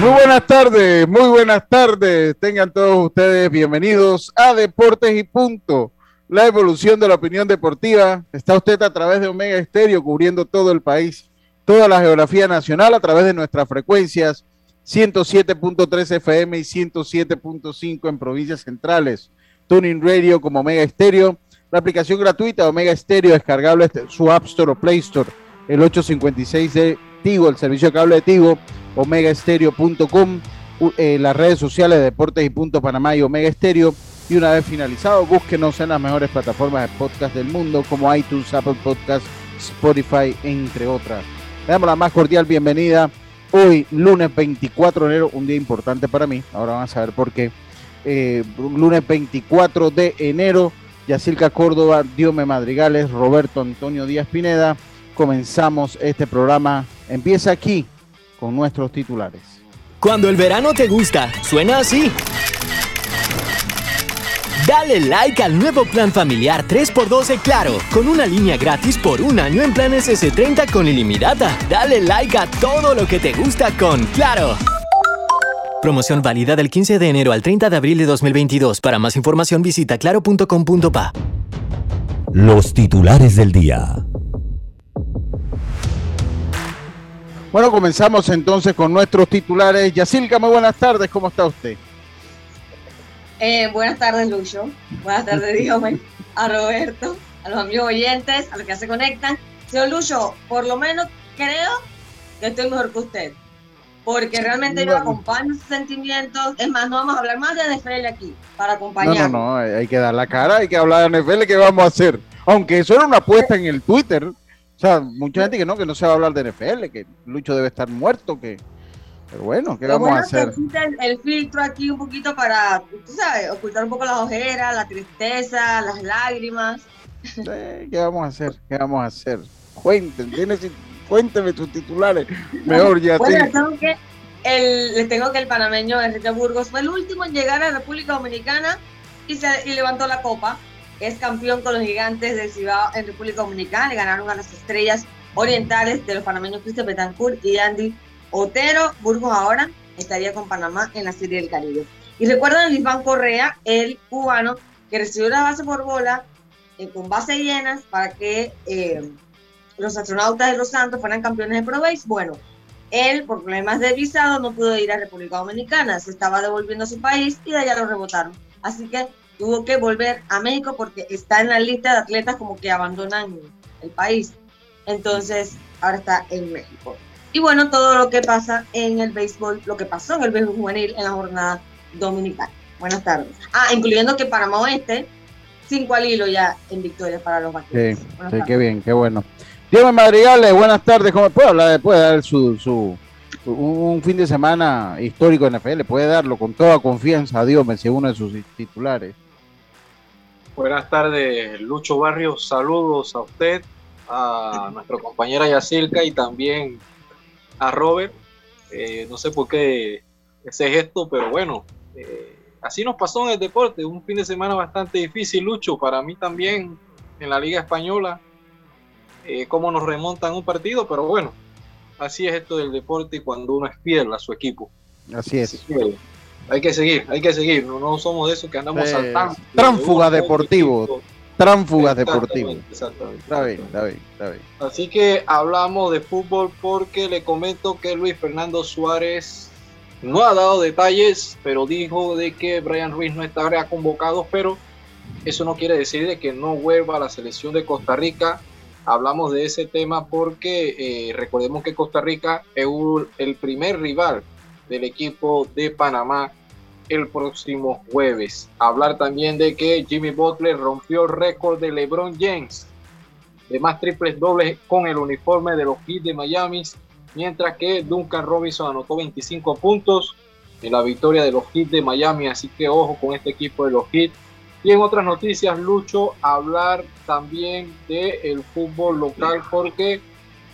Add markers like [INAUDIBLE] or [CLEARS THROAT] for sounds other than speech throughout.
Muy buenas tardes, muy buenas tardes. Tengan todos ustedes bienvenidos a Deportes y Punto, la evolución de la opinión deportiva. Está usted a través de Omega Estéreo cubriendo todo el país, toda la geografía nacional a través de nuestras frecuencias 107.3 FM y 107.5 en provincias centrales. Tuning Radio como Omega Estéreo. La aplicación gratuita Omega Estéreo descargable su App Store o Play Store, el 856 de Tigo, el servicio de cable de Tigo omegaestereo.com, eh, las redes sociales de Deportes y Punto Panamá y Omega Estéreo. Y una vez finalizado, búsquenos en las mejores plataformas de podcast del mundo como iTunes, Apple Podcasts, Spotify, entre otras. Le damos la más cordial bienvenida hoy, lunes 24 de enero, un día importante para mí. Ahora vamos a ver por qué. Eh, lunes 24 de enero, Yacilca Córdoba, Diome Madrigales, Roberto Antonio Díaz Pineda. Comenzamos este programa. Empieza aquí con nuestros titulares. Cuando el verano te gusta, suena así. Dale like al nuevo plan familiar 3x12 Claro, con una línea gratis por un año en planes S30 con ilimitada. Dale like a todo lo que te gusta con Claro. Promoción válida del 15 de enero al 30 de abril de 2022. Para más información visita claro.com.pa. Los titulares del día. Bueno, comenzamos entonces con nuestros titulares. Yacilca, muy buenas tardes, ¿cómo está usted? Eh, buenas tardes, Lucho. Buenas tardes, [LAUGHS] Diome, a Roberto, a los amigos oyentes, a los que se conectan. Señor Lucho, por lo menos creo que estoy mejor que usted. Porque realmente yo acompaño sus sentimientos. Es más, no vamos a hablar más de NFL aquí, para acompañar. No, no, no, hay que dar la cara, hay que hablar de NFL, ¿qué vamos a hacer? Aunque eso era una apuesta en el Twitter. O sea, mucha gente que no, que no se va a hablar de NFL, que Lucho debe estar muerto, que... Pero bueno, ¿qué vamos a hacer? El, el, filtro aquí un poquito para, tú sabes, ocultar un poco las ojeras, la tristeza, las lágrimas. ¿Qué vamos a hacer? ¿Qué vamos a hacer? Cuéntenme, ¿tienes, cuénteme tus titulares. Mejor ya. Bueno, les tengo, que el, les tengo que el panameño Enrique Burgos fue el último en llegar a República Dominicana y, se, y levantó la copa. Es campeón con los gigantes del Cibao en República Dominicana. Le ganaron a las estrellas orientales de los panameños Cristian Betancourt y Andy Otero, Burgos ahora estaría con Panamá en la Serie del Caribe. Y recuerdan a Lisbán Correa, el cubano, que recibió la base por bola eh, con base llenas para que eh, los astronautas de Los Santos fueran campeones de Pro Base. Bueno, él, por problemas de visado, no pudo ir a República Dominicana, se estaba devolviendo a su país y de allá lo rebotaron. Así que tuvo que volver a México porque está en la lista de atletas como que abandonan el país. Entonces, ahora está en México. Y bueno, todo lo que pasa en el béisbol, lo que pasó en el béisbol juvenil en la jornada dominicana. Buenas tardes. Ah, incluyendo que Panamá Oeste, cinco al hilo ya en victoria para los vaqueros. Sí, sí qué bien, qué bueno. Diego Madrigales, buenas tardes. ¿Cómo puede hablar? Puede dar su, su, un fin de semana histórico en NFL, puede darlo con toda confianza Dios, según uno de sus titulares. Buenas tardes, Lucho Barrios. Saludos a usted, a nuestra compañera Yacirca y también a Robert. Eh, no sé por qué ese gesto, pero bueno, eh, así nos pasó en el deporte, un fin de semana bastante difícil, Lucho, para mí también en la Liga Española, eh, cómo nos remontan un partido, pero bueno, así es esto del deporte y cuando uno es fiel a su equipo. Así es. hay que seguir, hay que seguir, no, somos de esos que andamos eh, saltando. Tránfuga deportivo. Tránfugas deportivo. Exactamente. Está bien, está bien, está bien. Así que hablamos de fútbol porque le comento que Luis Fernando Suárez no ha dado detalles, pero dijo de que Brian Ruiz no estaría convocado, pero eso no quiere decir de que no vuelva a la selección de Costa Rica. Hablamos de ese tema porque eh, recordemos que Costa Rica es el primer rival del equipo de Panamá el próximo jueves. Hablar también de que Jimmy Butler rompió el récord de LeBron James de más triples dobles con el uniforme de los Heat de Miami mientras que Duncan Robinson anotó 25 puntos en la victoria de los Heat de Miami, así que ojo con este equipo de los Heat. Y en otras noticias, Lucho, hablar también del fútbol local porque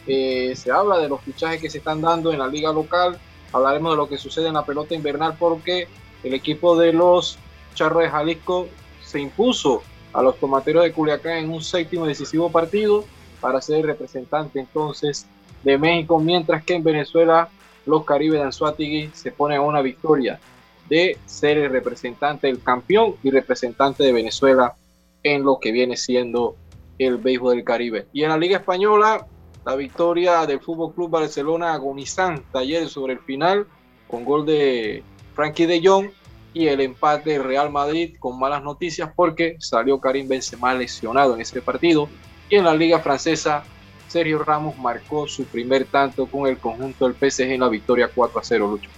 eh, se habla de los fichajes que se están dando en la liga local. Hablaremos de lo que sucede en la pelota invernal porque el equipo de los Charros de Jalisco se impuso a los tomateros de Culiacán en un séptimo decisivo partido para ser representante entonces de México, mientras que en Venezuela los Caribe de Anzuategui se ponen a una victoria de ser el representante, el campeón y representante de Venezuela en lo que viene siendo el béisbol del Caribe. Y en la Liga Española, la victoria del Fútbol Club Barcelona agonizante ayer sobre el final con gol de Frankie de Jong y el empate del Real Madrid con malas noticias porque salió Karim Benzema lesionado en ese partido. Y en la Liga Francesa, Sergio Ramos marcó su primer tanto con el conjunto del PSG en la victoria 4 a 0, Lucho.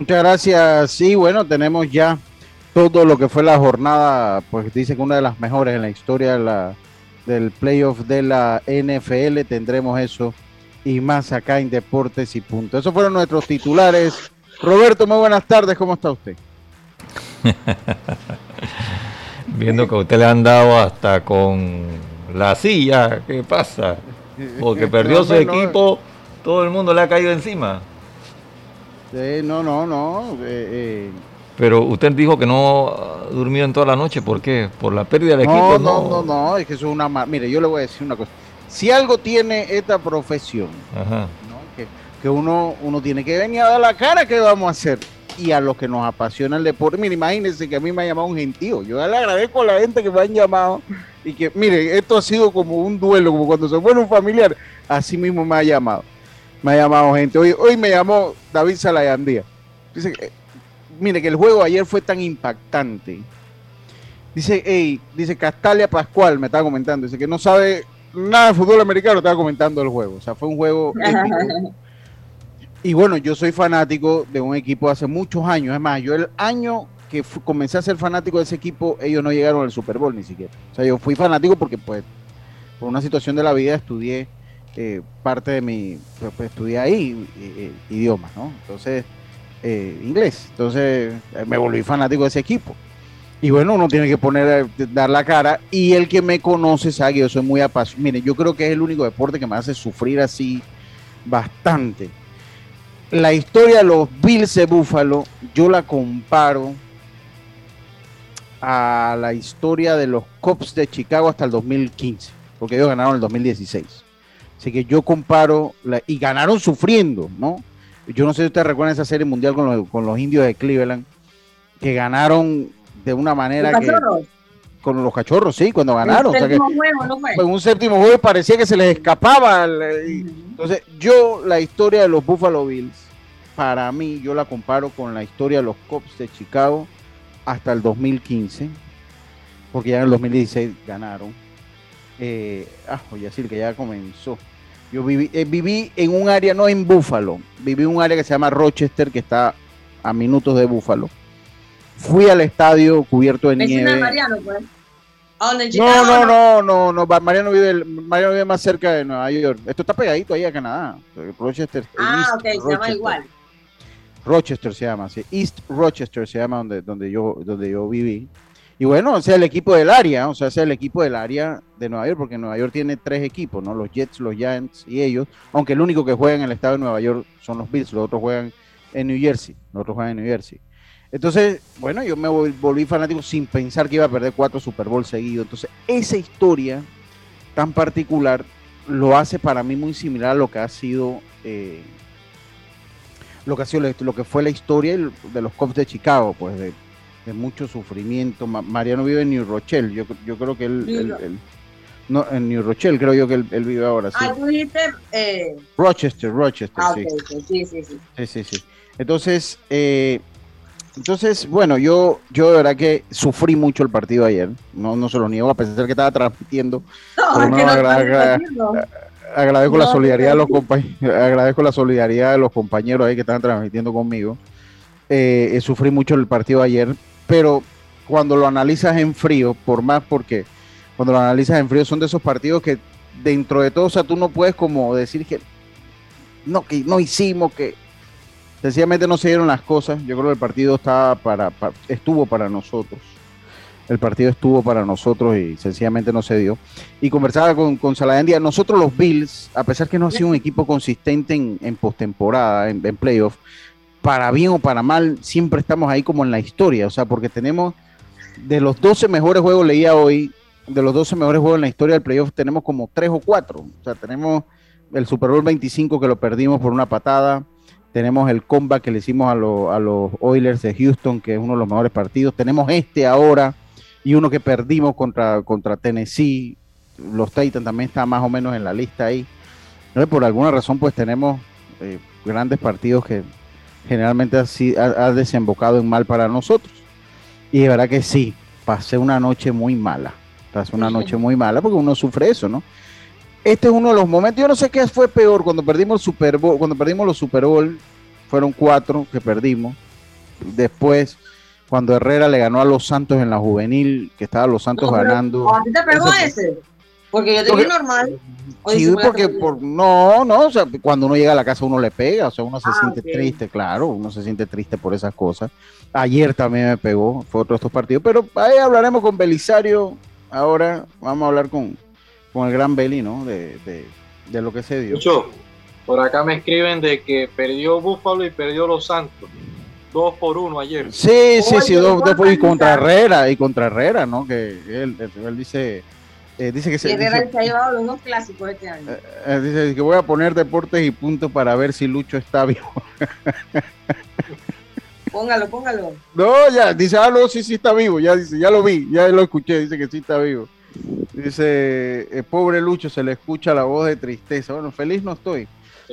Muchas gracias. Sí, bueno, tenemos ya todo lo que fue la jornada, pues dice que una de las mejores en la historia de la, del playoff de la NFL. Tendremos eso y más acá en Deportes y Punto. Esos fueron nuestros titulares. Roberto, muy buenas tardes. ¿Cómo está usted? [LAUGHS] Viendo que a usted le han dado hasta con la silla, ¿qué pasa? Porque [LAUGHS] perdió su equipo, todo el mundo le ha caído encima. No, no, no. Eh, eh. Pero usted dijo que no durmió en toda la noche, ¿por qué? ¿Por la pérdida del equipo? No, no, no, no, es que eso es una... Mire, yo le voy a decir una cosa. Si algo tiene esta profesión, Que, uno, uno tiene que venir a dar la cara, ¿qué vamos a hacer? Y a los que nos apasiona el deporte, mire, imagínense que a mí me ha llamado un gentío. Yo le agradezco a la gente que me han llamado y que, mire, esto ha sido como un duelo, como cuando se muere un familiar, así mismo me ha llamado. Me ha llamado gente. Hoy, hoy me llamó David Salayandía. Dice, que, mire, que el juego ayer fue tan impactante. Dice, hey, dice Castalia Pascual, me estaba comentando, dice que no sabe nada de fútbol americano, estaba comentando el juego. O sea, fue un juego [LAUGHS] Y bueno, yo soy fanático de un equipo hace muchos años. Es más, yo el año que comencé a ser fanático de ese equipo, ellos no llegaron al Super Bowl ni siquiera. O sea, yo fui fanático porque pues por una situación de la vida estudié eh, parte de mi, pues, pues estudié ahí eh, idioma, ¿no? Entonces, eh, inglés. Entonces me volví fanático de ese equipo. Y bueno, uno tiene que poner, dar la cara. Y el que me conoce sabe que yo soy muy apasionado. Mire, yo creo que es el único deporte que me hace sufrir así bastante. La historia de los Bills de Buffalo, yo la comparo a la historia de los Cubs de Chicago hasta el 2015, porque ellos ganaron el 2016. Así que yo comparo, y ganaron sufriendo, ¿no? Yo no sé si ustedes recuerdan esa serie mundial con los, con los indios de Cleveland, que ganaron de una manera que... Con los cachorros, sí, cuando ganaron. En un séptimo juego parecía que se les escapaba. Entonces, yo la historia de los Buffalo Bills, para mí, yo la comparo con la historia de los Cubs de Chicago hasta el 2015, porque ya en el 2016 ganaron. Eh, ah, oye, decir que ya comenzó. Yo viví, eh, viví en un área, no en Búfalo, viví en un área que se llama Rochester, que está a minutos de Búfalo. Fui al estadio cubierto de nieve. De Mariano, pues. No, no, no, no, no, Mariano vive, Mariano vive más cerca de Nueva York. Esto está pegadito ahí a Canadá. Rochester. Ah, ok, se llama igual. Rochester se llama, sí. East Rochester se llama donde, donde, yo, donde yo viví. Y bueno, o sea, el equipo del área, o sea, es el equipo del área de Nueva York, porque Nueva York tiene tres equipos, ¿no? Los Jets, los Giants y ellos, aunque el único que juega en el estado de Nueva York son los Bills, los otros juegan en New Jersey, los otros juegan en New Jersey. Entonces, bueno, yo me volví fanático sin pensar que iba a perder cuatro Super Bowl seguidos. Entonces, esa historia tan particular lo hace para mí muy similar a lo que ha sido eh, lo que ha sido lo que fue la historia de los Cubs de Chicago, pues de, mucho sufrimiento. Mariano vive en New Rochelle, yo, yo creo que él, no, en New Rochelle creo yo que él, vive ahora. Sí. Ah, tú dijiste eh... Rochester, Rochester, ah, sí. sí. Sí, sí, sí. Sí, sí, Entonces, eh, entonces, bueno, yo, yo de verdad que sufrí mucho el partido ayer. No, no se lo niego, a pesar que estaba transmitiendo. No, no, no agradezco la solidaridad de los compañeros, agradezco la solidaridad de los compañeros ahí que estaban transmitiendo conmigo. Eh, eh, sufrí mucho el partido ayer, pero cuando lo analizas en frío, por más porque cuando lo analizas en frío son de esos partidos que dentro de todo, o sea, tú no puedes como decir que no, que no hicimos, que sencillamente no se dieron las cosas. Yo creo que el partido estaba para estuvo para nosotros el partido estuvo para nosotros y sencillamente no se dio. Y conversaba con, con Saladendia, nosotros los Bills, a pesar que no ha sido un equipo consistente en, en postemporada, en, en playoff, para bien o para mal, siempre estamos ahí como en la historia, o sea, porque tenemos de los 12 mejores juegos, leía hoy, de los 12 mejores juegos en la historia del playoff, tenemos como 3 o 4, o sea, tenemos el Super Bowl 25 que lo perdimos por una patada, tenemos el comeback que le hicimos a, a los Oilers de Houston, que es uno de los mejores partidos, tenemos este ahora, y uno que perdimos contra, contra Tennessee. Los Titans también están más o menos en la lista ahí. Por alguna razón, pues tenemos eh, grandes partidos que generalmente así ha, desembocado en mal para nosotros. Y de verdad que sí, pasé una noche muy mala. Pasé una noche muy mala porque uno sufre eso, ¿no? Este es uno de los momentos, yo no sé qué fue peor cuando perdimos Super Bowl, cuando perdimos los Super Bowl, fueron cuatro que perdimos. Después cuando Herrera le ganó a los Santos en la juvenil, que estaba los Santos ganando. ¿A ti te pegó ese? Porque yo te vi normal. sí, porque por, no, no, o sea, cuando uno llega a la casa uno le pega, o sea, uno se ah, siente triste, claro, uno se siente triste por esas cosas. Ayer también me pegó, fue otro de estos partidos, pero ahí hablaremos con Belisario, ahora vamos a hablar con, con el gran Beli, ¿no? De, de, de lo que se dio. Mucho. Por acá me escriben de que perdió Búfalo y perdió Los Santos dos por uno ayer. Sí, sí, sí, dos, dos y contra Herrera, y contra Herrera, ¿no? Que él, él dice, eh, dice que se. Herrera se ha llevado los dos clásicos este año. Eh, eh, dice que voy a poner deportes y puntos para ver si Lucho está vivo. [LAUGHS] póngalo, póngalo. No, ya, dice, ah, no, sí, sí está vivo, ya dice, ya lo vi, ya lo escuché, dice que sí está vivo. Dice, pobre Lucho, se le escucha la voz de tristeza. Bueno, feliz no estoy.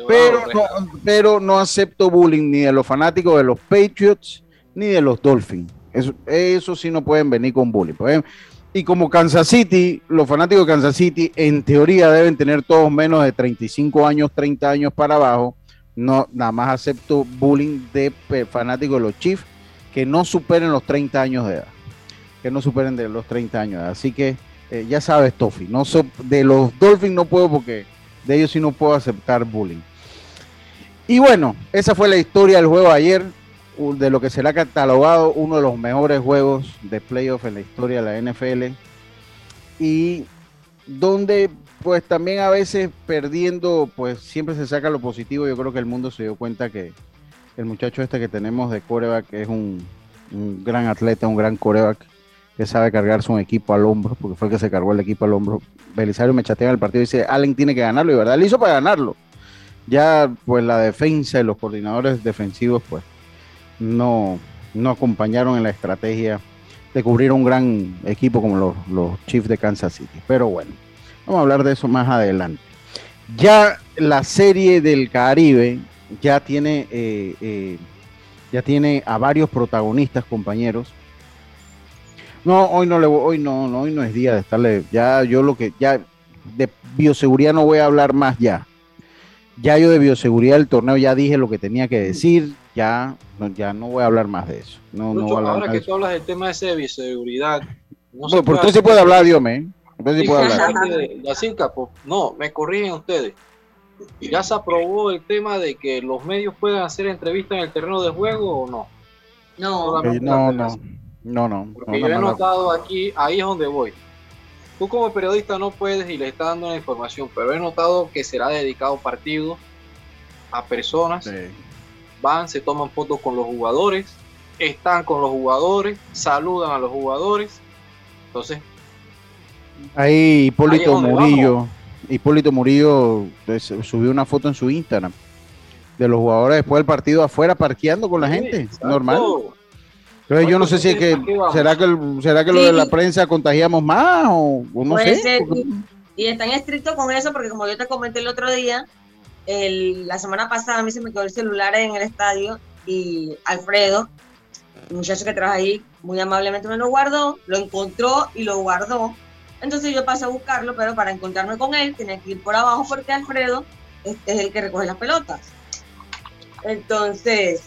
Pero no, pero no acepto bullying ni de los fanáticos de los Patriots ni de los Dolphins. Eso, eso sí no pueden venir con bullying. Pues, y como Kansas City, los fanáticos de Kansas City en teoría deben tener todos menos de 35 años, 30 años para abajo. No, nada más acepto bullying de fanáticos de los Chiefs que no superen los 30 años de edad. Que no superen de los 30 años de edad. Así que eh, ya sabes, Tofi, no de los Dolphins no puedo porque de ellos sí no puedo aceptar bullying. Y bueno, esa fue la historia del juego ayer, de lo que será catalogado uno de los mejores juegos de playoff en la historia de la NFL. Y donde pues también a veces perdiendo, pues siempre se saca lo positivo. Yo creo que el mundo se dio cuenta que el muchacho este que tenemos de coreback es un, gran atleta, un gran coreback que sabe cargarse un equipo al hombro, porque fue el que se cargó el equipo al hombro. Belisario me chatea en el partido y dice, Allen tiene que ganarlo, y verdad, le hizo para ganarlo. Ya pues la defensa y los coordinadores defensivos pues no, no acompañaron en la estrategia de cubrir un gran equipo como los, los Chiefs de Kansas City. Pero bueno, vamos a hablar de eso más adelante. Ya la serie del Caribe ya tiene, eh, eh, ya tiene a varios protagonistas, compañeros. No, hoy no le hoy no, no, hoy no es día de estarle, ya yo lo que, ya de bioseguridad no voy a hablar más ya. Ya yo de bioseguridad del torneo ya dije lo que tenía que decir, ya no, ya no voy a hablar más de eso. No, no ahora que tú hablas del tema ese de bioseguridad, no por usted sí puede hablar, Dios me. Usted sí puede hablar. no, me corrigen ustedes. ¿Ya se aprobó el tema de que los medios puedan hacer entrevistas en el terreno de juego o no? No, no, no. No, no. Porque yo he notado aquí, ahí es donde voy. Tú como periodista no puedes y le estás dando la información, pero he notado que será dedicado partido a personas. Van, se toman fotos con los jugadores están con los jugadores, saludan a los jugadores. Entonces, ahí Hipólito Murillo, Hipólito Murillo pues, subió una foto en su Instagram de los jugadores después del partido afuera parqueando con la gente, normal. Entonces yo no sé si es que será que será que lo de la prensa contagiamos más o, no sé. Y están estrictos con eso porque como yo te comenté el otro día, la semana pasada a mí se me quedó el celular en el estadio y Alfredo, un muchacho que trabaja ahí, muy amablemente me lo guardó, lo encontró y lo guardó. Entonces yo pasé a buscarlo, pero para encontrarme con él tenía que ir por abajo porque Alfredo es el que recoge las pelotas. Entonces,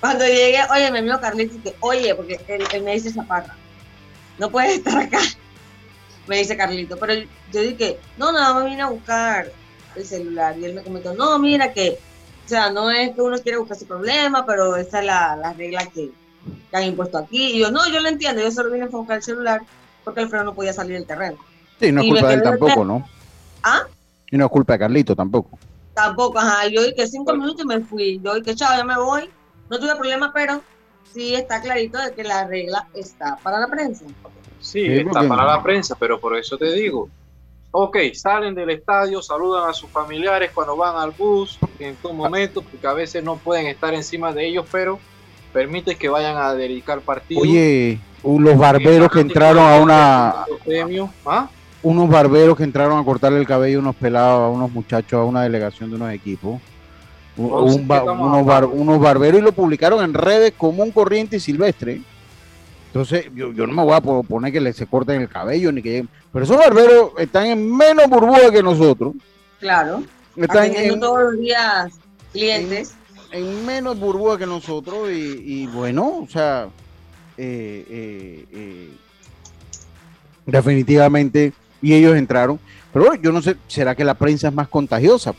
cuando llegué, oye, me amigo Carlito, que, oye, porque él, me dice Zaparra, no puedes estar acá, [LAUGHS] me dice Carlito, pero yo dije, no, nada más vine a buscar el celular, y él me comentó, no, mira que, o sea, no es que uno quiera buscar su problema, pero esa es la, la regla que, han impuesto aquí, y yo, no, yo lo entiendo, yo solo vine a buscar el celular, porque Alfredo no podía salir del terreno. Sí, no es culpa de él tampoco, ¿no? ¿Ah? Y no es culpa de Carlito tampoco. Tampoco, ajá, yo dije cinco minutos y me fui, yo dije, chao, ya me voy, no tuve problema, pero sí está clarito de que la regla está para la prensa. Sí, está para la prensa, pero por eso te digo, ok, salen del estadio, saludan a sus familiares cuando van al bus, en todo momento, porque a veces no pueden estar encima de ellos, pero permite que vayan a dedicar partidos. Oye, los barberos que entraron a una... ¿ah? Unos barberos que entraron a cortarle el cabello a unos pelados, a unos muchachos, a una delegación de unos equipos unos, barberos y lo publicaron en redes como un corriente y silvestre. Entonces, yo, no me voy a poner que se corten el cabello ni que Pero esos barberos están en menos burbuja que nosotros. Claro. Están en, todos los días clientes. En, menos burbuja que nosotros y, bueno, o sea, eh, eh, eh, definitivamente, y ellos entraron. Pero yo no sé, ¿será que la prensa es más contagiosa?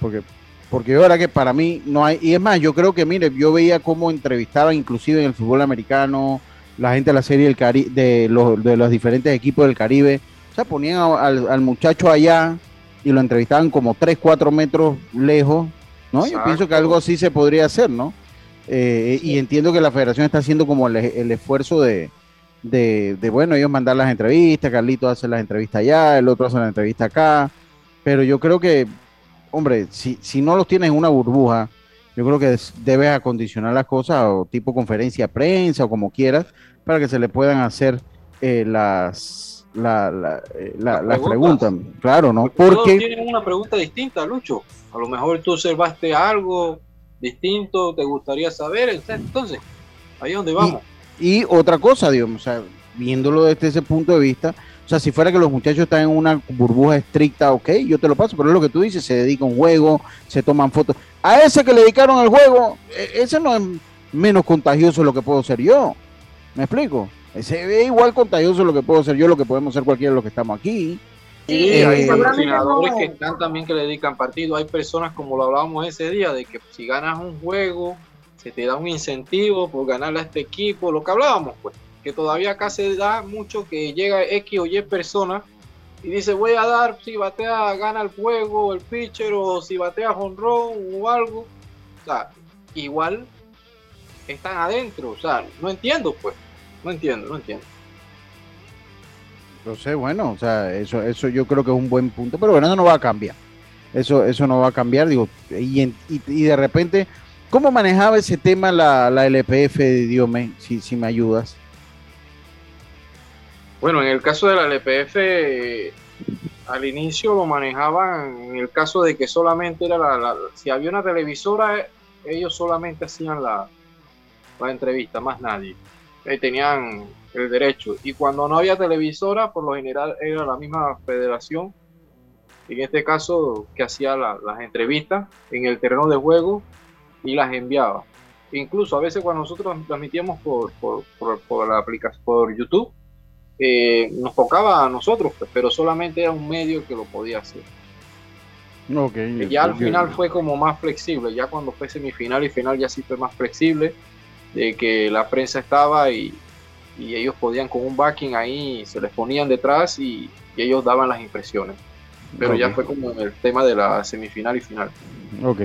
Porque porque yo verdad que para mí no hay, y es más, yo creo que, mire, yo veía cómo entrevistaban inclusive en el fútbol americano, la gente de la serie del Cari de, los, de los diferentes equipos del Caribe, o sea, ponían al, muchacho allá y lo entrevistaban como 3, 4 metros lejos, ¿no? Yo pienso que algo así se podría hacer, ¿no? Eh, y entiendo que la federación está haciendo como el, esfuerzo de, de, de, bueno, ellos mandar las entrevistas, Carlito hace las entrevistas allá, el otro hace la entrevista acá, pero yo creo que hombre, si, si no los tienes en una burbuja, yo creo que debes acondicionar las cosas o tipo conferencia prensa o como quieras para que se le puedan hacer eh, las, la, eh, las preguntas. Claro, ¿no? Porque tienen una pregunta distinta, Lucho. A lo mejor tú observaste algo distinto, te gustaría saber. Entonces, ahí es donde vamos. Y, otra cosa, digamos, o sea, viéndolo desde ese punto de vista, sea, si fuera que los muchachos están en una burbuja estricta, ok, yo te lo paso, pero es lo que tú dices, se dedica a un juego, se toman fotos. A ese que le dedicaron al juego, e, ese no es menos contagioso lo que puedo ser yo. ¿Me explico? Ese es igual contagioso lo que puedo ser yo, lo que podemos ser cualquiera de los que estamos aquí. Sí, eh, hay patrocinadores que están también que le dedican partido. Hay personas, como lo hablábamos ese día, de que si ganas un juego, se te da un incentivo por ganarle a este equipo, lo que hablábamos, pues que todavía acá se da mucho que llega X o Y persona y dice voy a dar si batea gana el juego el pitcher o si batea honrón o algo o sea igual están adentro o sea no entiendo pues. No entiendo no entiendo. Sé bueno o sea eso eso yo creo que es un buen punto pero bueno eso no va a cambiar. Eso eso no va a cambiar digo y, y, de repente cómo manejaba ese tema la, la LPF de Diome si si me ayudas bueno, en el caso de la LPF, al inicio lo manejaban en el caso de que solamente era la, si había una televisora, ellos solamente hacían la, la entrevista, más nadie. Eh, tenían el derecho. Y cuando no había televisora, por lo general era la misma federación, en este caso, que hacía las entrevistas en el terreno de juego y las enviaba. Incluso a veces cuando nosotros transmitíamos por, por, por la aplicación, por YouTube, nos tocaba a nosotros, pues, pero solamente era un medio que lo podía hacer. Okay, ya al final fue como más flexible, ya cuando fue semifinal y final ya sí fue más flexible, de que la prensa estaba y, y ellos podían con un backing ahí, se les ponían detrás y, y ellos daban las impresiones. Pero ya fue como el tema de la semifinal y final. Ok.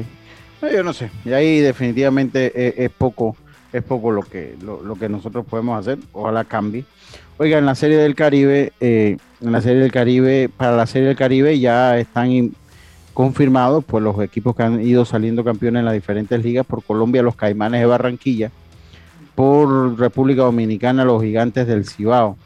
Yo no sé, y ahí definitivamente es, poco es poco lo que, lo, que nosotros podemos hacer. Ojalá cambie. Oiga, en la Serie del Caribe, eh, en la Serie del Caribe, para la Serie del Caribe ya están confirmados pues los equipos que han ido saliendo campeones en las diferentes ligas. Por Colombia, los Caimanes de Barranquilla. Por República Dominicana, los Gigantes del Cibao.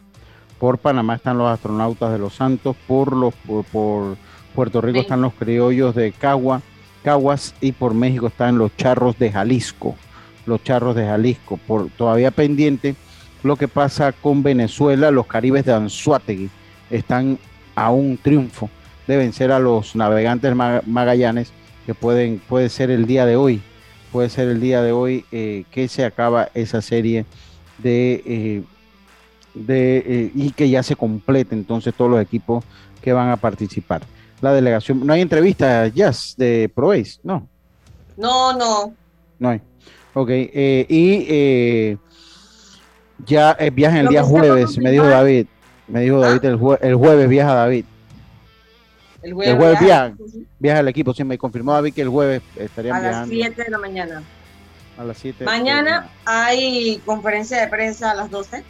Por Panamá están los Astronautas de los Santos. Por, los, por, Puerto Rico están los Criollos de Cagua, Caguas. Y por México están los Charros de Jalisco los Charros de Jalisco. Por, todavía pendiente lo que pasa con Venezuela, los Caribes de Anzuategui están a un triunfo de vencer a los navegantes Magallanes, que pueden, puede ser el día de hoy, puede ser el día de hoy eh, que se acaba esa serie de, eh, de eh, y que ya se complete entonces todos los equipos que van a participar. La delegación, no hay entrevista, Jazz, de Proveis, ¿no? No, no. No hay. Ok, y eh, ya eh, viaja el día jueves, me dijo David. Me dijo David, el, el, jueves viaja David. El jueves, viaja, viaja, el equipo. Sí, me confirmó David que el jueves estaría viajando. A las 7 de la mañana. A las 7. Mañana hay conferencia de prensa a las 12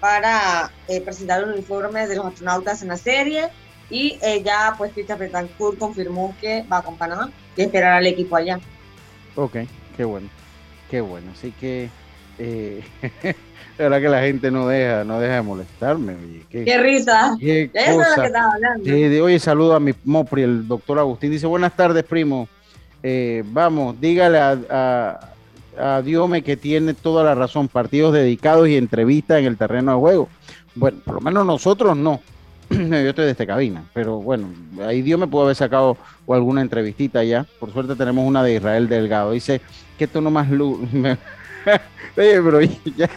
para presentar un informe de los astronautas en la serie. Y ya, pues, Cristian Betancourt confirmó que va con Panamá y esperará al equipo allá. Ok, qué bueno. Qué bueno, así que eh, [LAUGHS] la verdad que la gente no deja, no deja de molestarme. qué, risa. Qué Eso es lo que estaba hablando. oye, saludo a mi Mopri, el doctor Agustín. Dice, buenas tardes, primo. Eh, vamos, dígale a, a, Diome que tiene toda la razón. Partidos dedicados y entrevistas en el terreno de juego. Bueno, por lo menos nosotros no. [CLEARS THROAT] Yo estoy desde cabina, pero bueno, ahí Dios me pudo haber sacado o alguna entrevistita ya. Por suerte tenemos una de Israel Delgado. Dice, que tú nomás luz. Oye, [LAUGHS] [LAUGHS] pero ya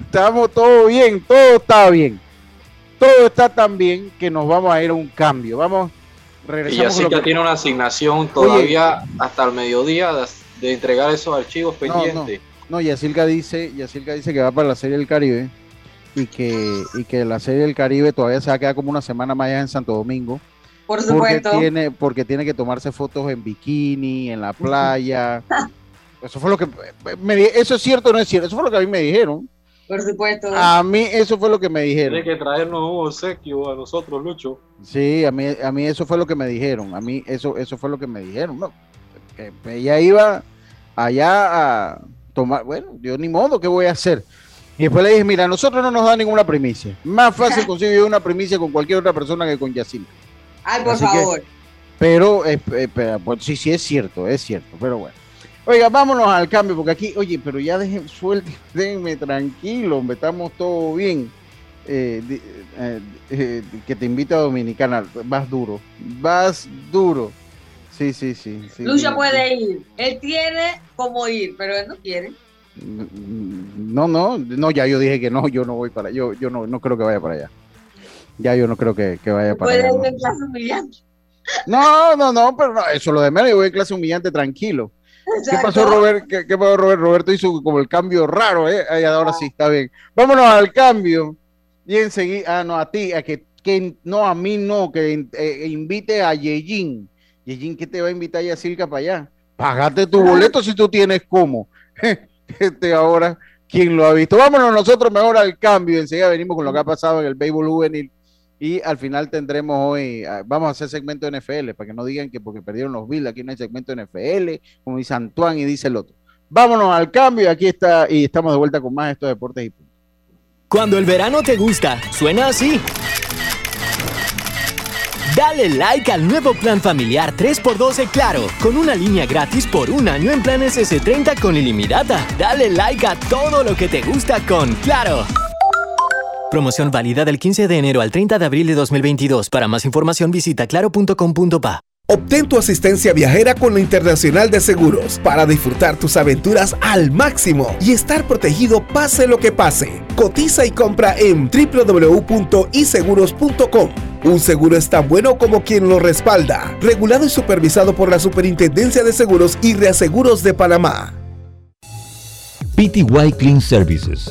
estamos todo bien, todo está bien. Todo está tan bien que nos vamos a ir a un cambio. Vamos, regresamos. Y ya tiene una asignación todavía hasta el mediodía de, entregar esos archivos pendientes. No, no. Yacilca dice, Yacilca dice que va para la Serie del Caribe y que, y que la Serie del Caribe todavía se va a quedar como una semana más allá en Santo Domingo. Por supuesto. Porque tiene, porque tiene que tomarse fotos en bikini, en la playa. [LAUGHS] Eso fue lo que me eso es cierto o no es cierto, eso fue lo que a mí me dijeron. Por supuesto. A mí eso fue lo que me dijeron. Tiene que traernos un obsequio a nosotros, Lucho. Sí, a mí, a mí eso fue lo que me dijeron. A mí eso, eso fue lo que me dijeron. No, que ella iba allá a tomar, bueno, yo ni modo, ¿qué voy a hacer? Y después le dije, mira, a nosotros no nos da ninguna primicia. Más fácil [LAUGHS] conseguir una primicia con cualquier otra persona que con Yacine. Ay, por favor. pero, eh, eh, pues, sí, sí es cierto, es cierto, pero bueno. Oiga, vámonos al cambio, porque aquí, oye, pero ya dejen, suelte, [LAUGHS] déjenme tranquilo, estamos todo bien. Eh, eh, eh, que te invita a Dominicana, vas duro, vas duro. Sí, sí, sí. sí Lucha puede ir, él tiene como ir, pero él no quiere. No, no, no, ya yo dije que no, yo no voy para yo, yo no, no creo que vaya para allá. Ya yo no creo que, vaya para allá. ¿Puede ir en clase humillante? No, no, no, pero no, eso lo de menos, yo voy en clase humillante tranquilo. ¿Qué pasó, Robert? ¿Qué, pasó, Robert? Roberto hizo como el cambio raro, ¿eh? ahora sí, está bien. Vámonos al cambio. Y enseguida, ah, no, a ti, a que, que no, a mí no, que eh, invite a Yejin. Yejin, ¿qué te va a invitar a Silca para allá? Pagate tu boleto si tú tienes cómo. [LAUGHS] Este ahora, ¿quién lo ha visto? Vámonos nosotros mejor al cambio. Enseguida venimos con lo que ha pasado en el béisbol juvenil y al final tendremos hoy, ah, vamos a hacer segmento NFL, para que no digan que porque perdieron los Bills, aquí no hay segmento NFL, como dice Antoine y dice el otro. Vámonos al cambio, aquí está, y estamos de vuelta con más de estos deportes y Cuando el verano te gusta, suena así. Dale like al nuevo plan familiar 3x12 Claro, con una línea gratis por un año en planes S30 con ilimitada. Dale like a todo lo que te gusta con Claro. Promoción válida del 15 de enero al 30 de abril de 2022. Para más información visita claro.com.pa. Obtén tu asistencia viajera con la Internacional de Seguros para disfrutar tus aventuras al máximo y estar protegido pase lo que pase. Cotiza y compra en www.iseguros.com. Un seguro es tan bueno como quien lo respalda. Regulado y supervisado por la Superintendencia de Seguros y Reaseguros de Panamá. PTY Clean Services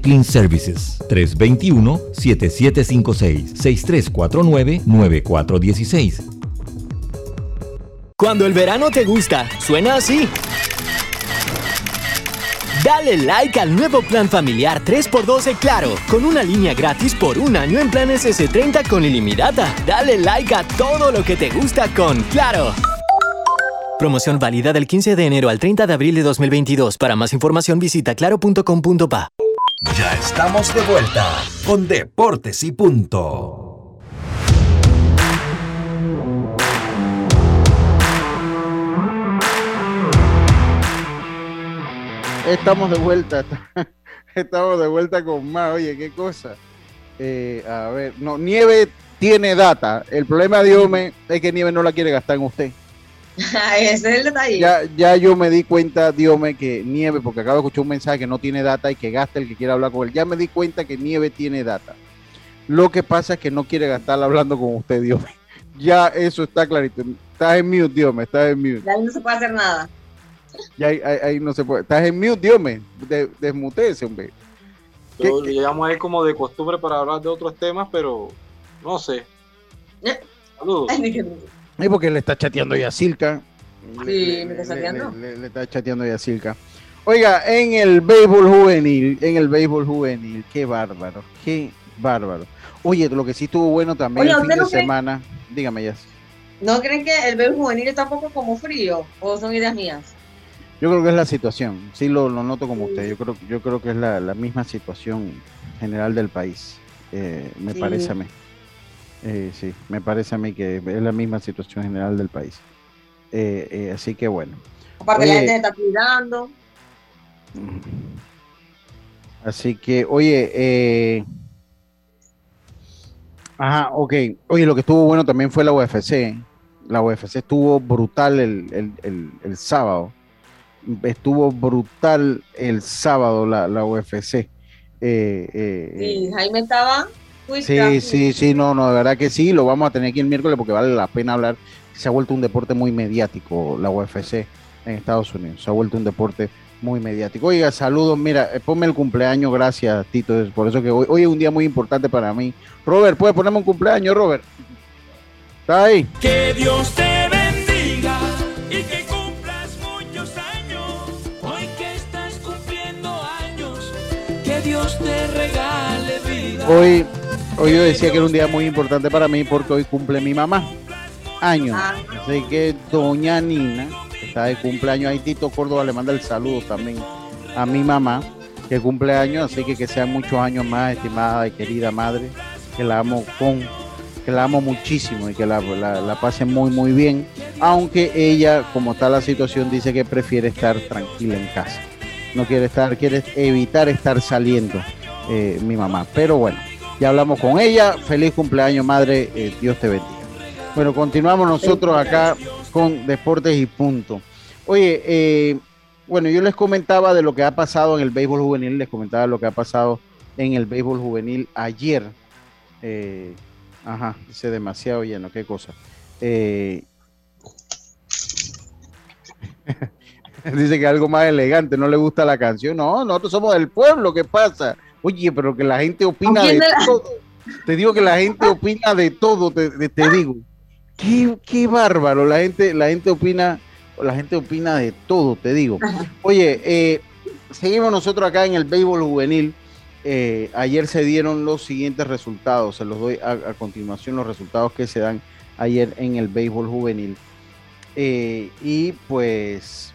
Clean Services 321-7756-6349-9416. Cuando el verano te gusta, suena así. Dale like al nuevo plan familiar 3x12 Claro, con una línea gratis por un año en planes S30 con ilimitada. Dale like a todo lo que te gusta con Claro. Promoción válida del 15 de enero al 30 de abril de 2022. Para más información visita claro.com.pa. Ya estamos de vuelta con Deportes y Punto. Estamos de vuelta. [LAUGHS] Estamos de vuelta con más. Oye, qué cosa. Eh, a ver, no, Nieve tiene data. El problema de Diome es que Nieve no la quiere gastar en usted. [LAUGHS] Ese es el detalle. Ya, ya yo me di cuenta, Diome, que Nieve, porque acabo de escuchar un mensaje que no tiene data y que gasta el que quiera hablar con él. Ya me di cuenta que Nieve tiene data. Lo que pasa es que no quiere gastarla hablando con usted, Diome. [LAUGHS] Ya eso está clarito. Estás en mute, Diome, estás en mute. Ya ahí no se puede hacer nada. Ya ahí, ahí- ahí no se puede. Estás en mute, Diome. De, desmutece, hombre. ¿Qué- Lo qué- llevamos ahí como de costumbre para hablar de otros temas, pero no sé. Eh. Saludos. [LAUGHS] Es porque le está chateando ya a Silka. Sí, me está chateando. Le, le- le está chateando ya a Silka. Oiga, en el béisbol juvenil, en el béisbol juvenil, qué bárbaro, qué bárbaro. Oye, lo que sí estuvo bueno también Oye, el ¿usted fin de semana, dígame ya. ¿No creen que el béisbol juvenil está un poco como frío? ¿O son ideas mías? Yo creo que es la situación, sí lo, lo noto como usted, yo creo, yo creo que es la, la misma situación general del país, eh, me Sí. parece a mí. Eh, sí, me parece a mí que es la misma situación general del país. Eh, eh, así que bueno. Aparte, Oye. la gente se está cuidando. Así que, oye, eh... ajá, ok. Oye, lo que estuvo bueno también fue la UFC. La UFC estuvo brutal el, el- el- el sábado. Estuvo brutal el sábado la, la UFC. Sí, Jaime estaba. Sí, sí, sí, no, no, de verdad que sí, lo vamos a tener aquí el miércoles porque vale la pena hablar. Se ha vuelto un deporte muy mediático la UFC en Estados Unidos, se ha vuelto un deporte muy mediático. Oiga, saludos, mira, eh, ponme el cumpleaños, gracias Tito, es por eso que hoy, hoy es un día muy importante para mí. Robert, ¿puedes ponerme un cumpleaños, Robert? ¿Está ahí? Que Dios te bendiga y que cumplas muchos años. Hoy que estás cumpliendo años, que Dios te regale vida. Hoy, hoy yo decía que era un día muy importante para mí porque hoy cumple mi mamá años. Ah. Así que doña Nina está de cumpleaños. Ahí Tito Córdoba le manda el saludo también a mi mamá que cumple años. Así que que sean muchos años más, estimada y querida madre, que la amo con, que la amo muchísimo y que la, la, la pase muy muy bien. Aunque ella, como está la situación, dice que prefiere estar tranquila en casa. No quiere estar, quiere evitar estar saliendo eh, mi mamá. Pero bueno, ya hablamos con ella. Feliz cumpleaños, madre. eh, Dios te bendiga. Bueno, continuamos nosotros acá con Deportes y Punto. Oye, eh, bueno, yo les comentaba de lo que ha pasado en el béisbol juvenil, les comentaba lo que ha pasado en el béisbol juvenil ayer. Eh, ajá, dice demasiado lleno, qué cosa. Eh, [LAUGHS] dice que algo más elegante, no le gusta la canción. No, nosotros somos del pueblo, ¿qué pasa? Oye, pero que la gente opina ¿Con de quién de la- todo. Te digo que la gente opina de todo, te, te- te digo. Qué, qué bárbaro, la gente, la gente opina, la gente opina de todo, te digo. Oye, eh, seguimos nosotros acá en el béisbol juvenil. Eh, ayer se dieron los siguientes resultados, se los doy a, a continuación los resultados que se dan ayer en el béisbol juvenil. Eh, y pues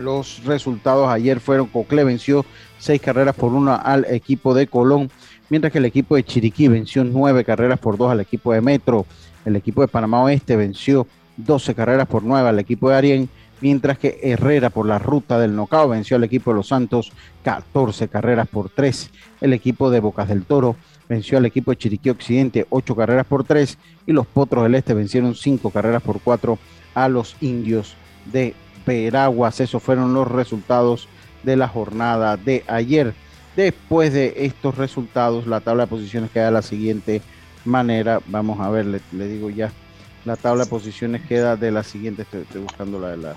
los resultados ayer fueron Cocle venció seis carreras por una al equipo de Colón, mientras que el equipo de Chiriquí venció nueve carreras por dos al equipo de Metro. El equipo de Panamá Oeste venció 12 carreras por nueve al equipo de Arién, mientras que Herrera por la ruta del Nocao venció al equipo de Los Santos 14 carreras por tres. El equipo de Bocas del Toro venció al equipo de Chiriquí Occidente 8 carreras por tres y los Potros del Este vencieron 5 carreras por cuatro a los Indios de Veraguas. Esos fueron los resultados de la jornada de ayer. Después de estos resultados, la tabla de posiciones queda de la siguiente manera. Vamos a ver, le, le digo ya. La tabla de posiciones queda de la siguiente. Estoy, estoy buscando la de la,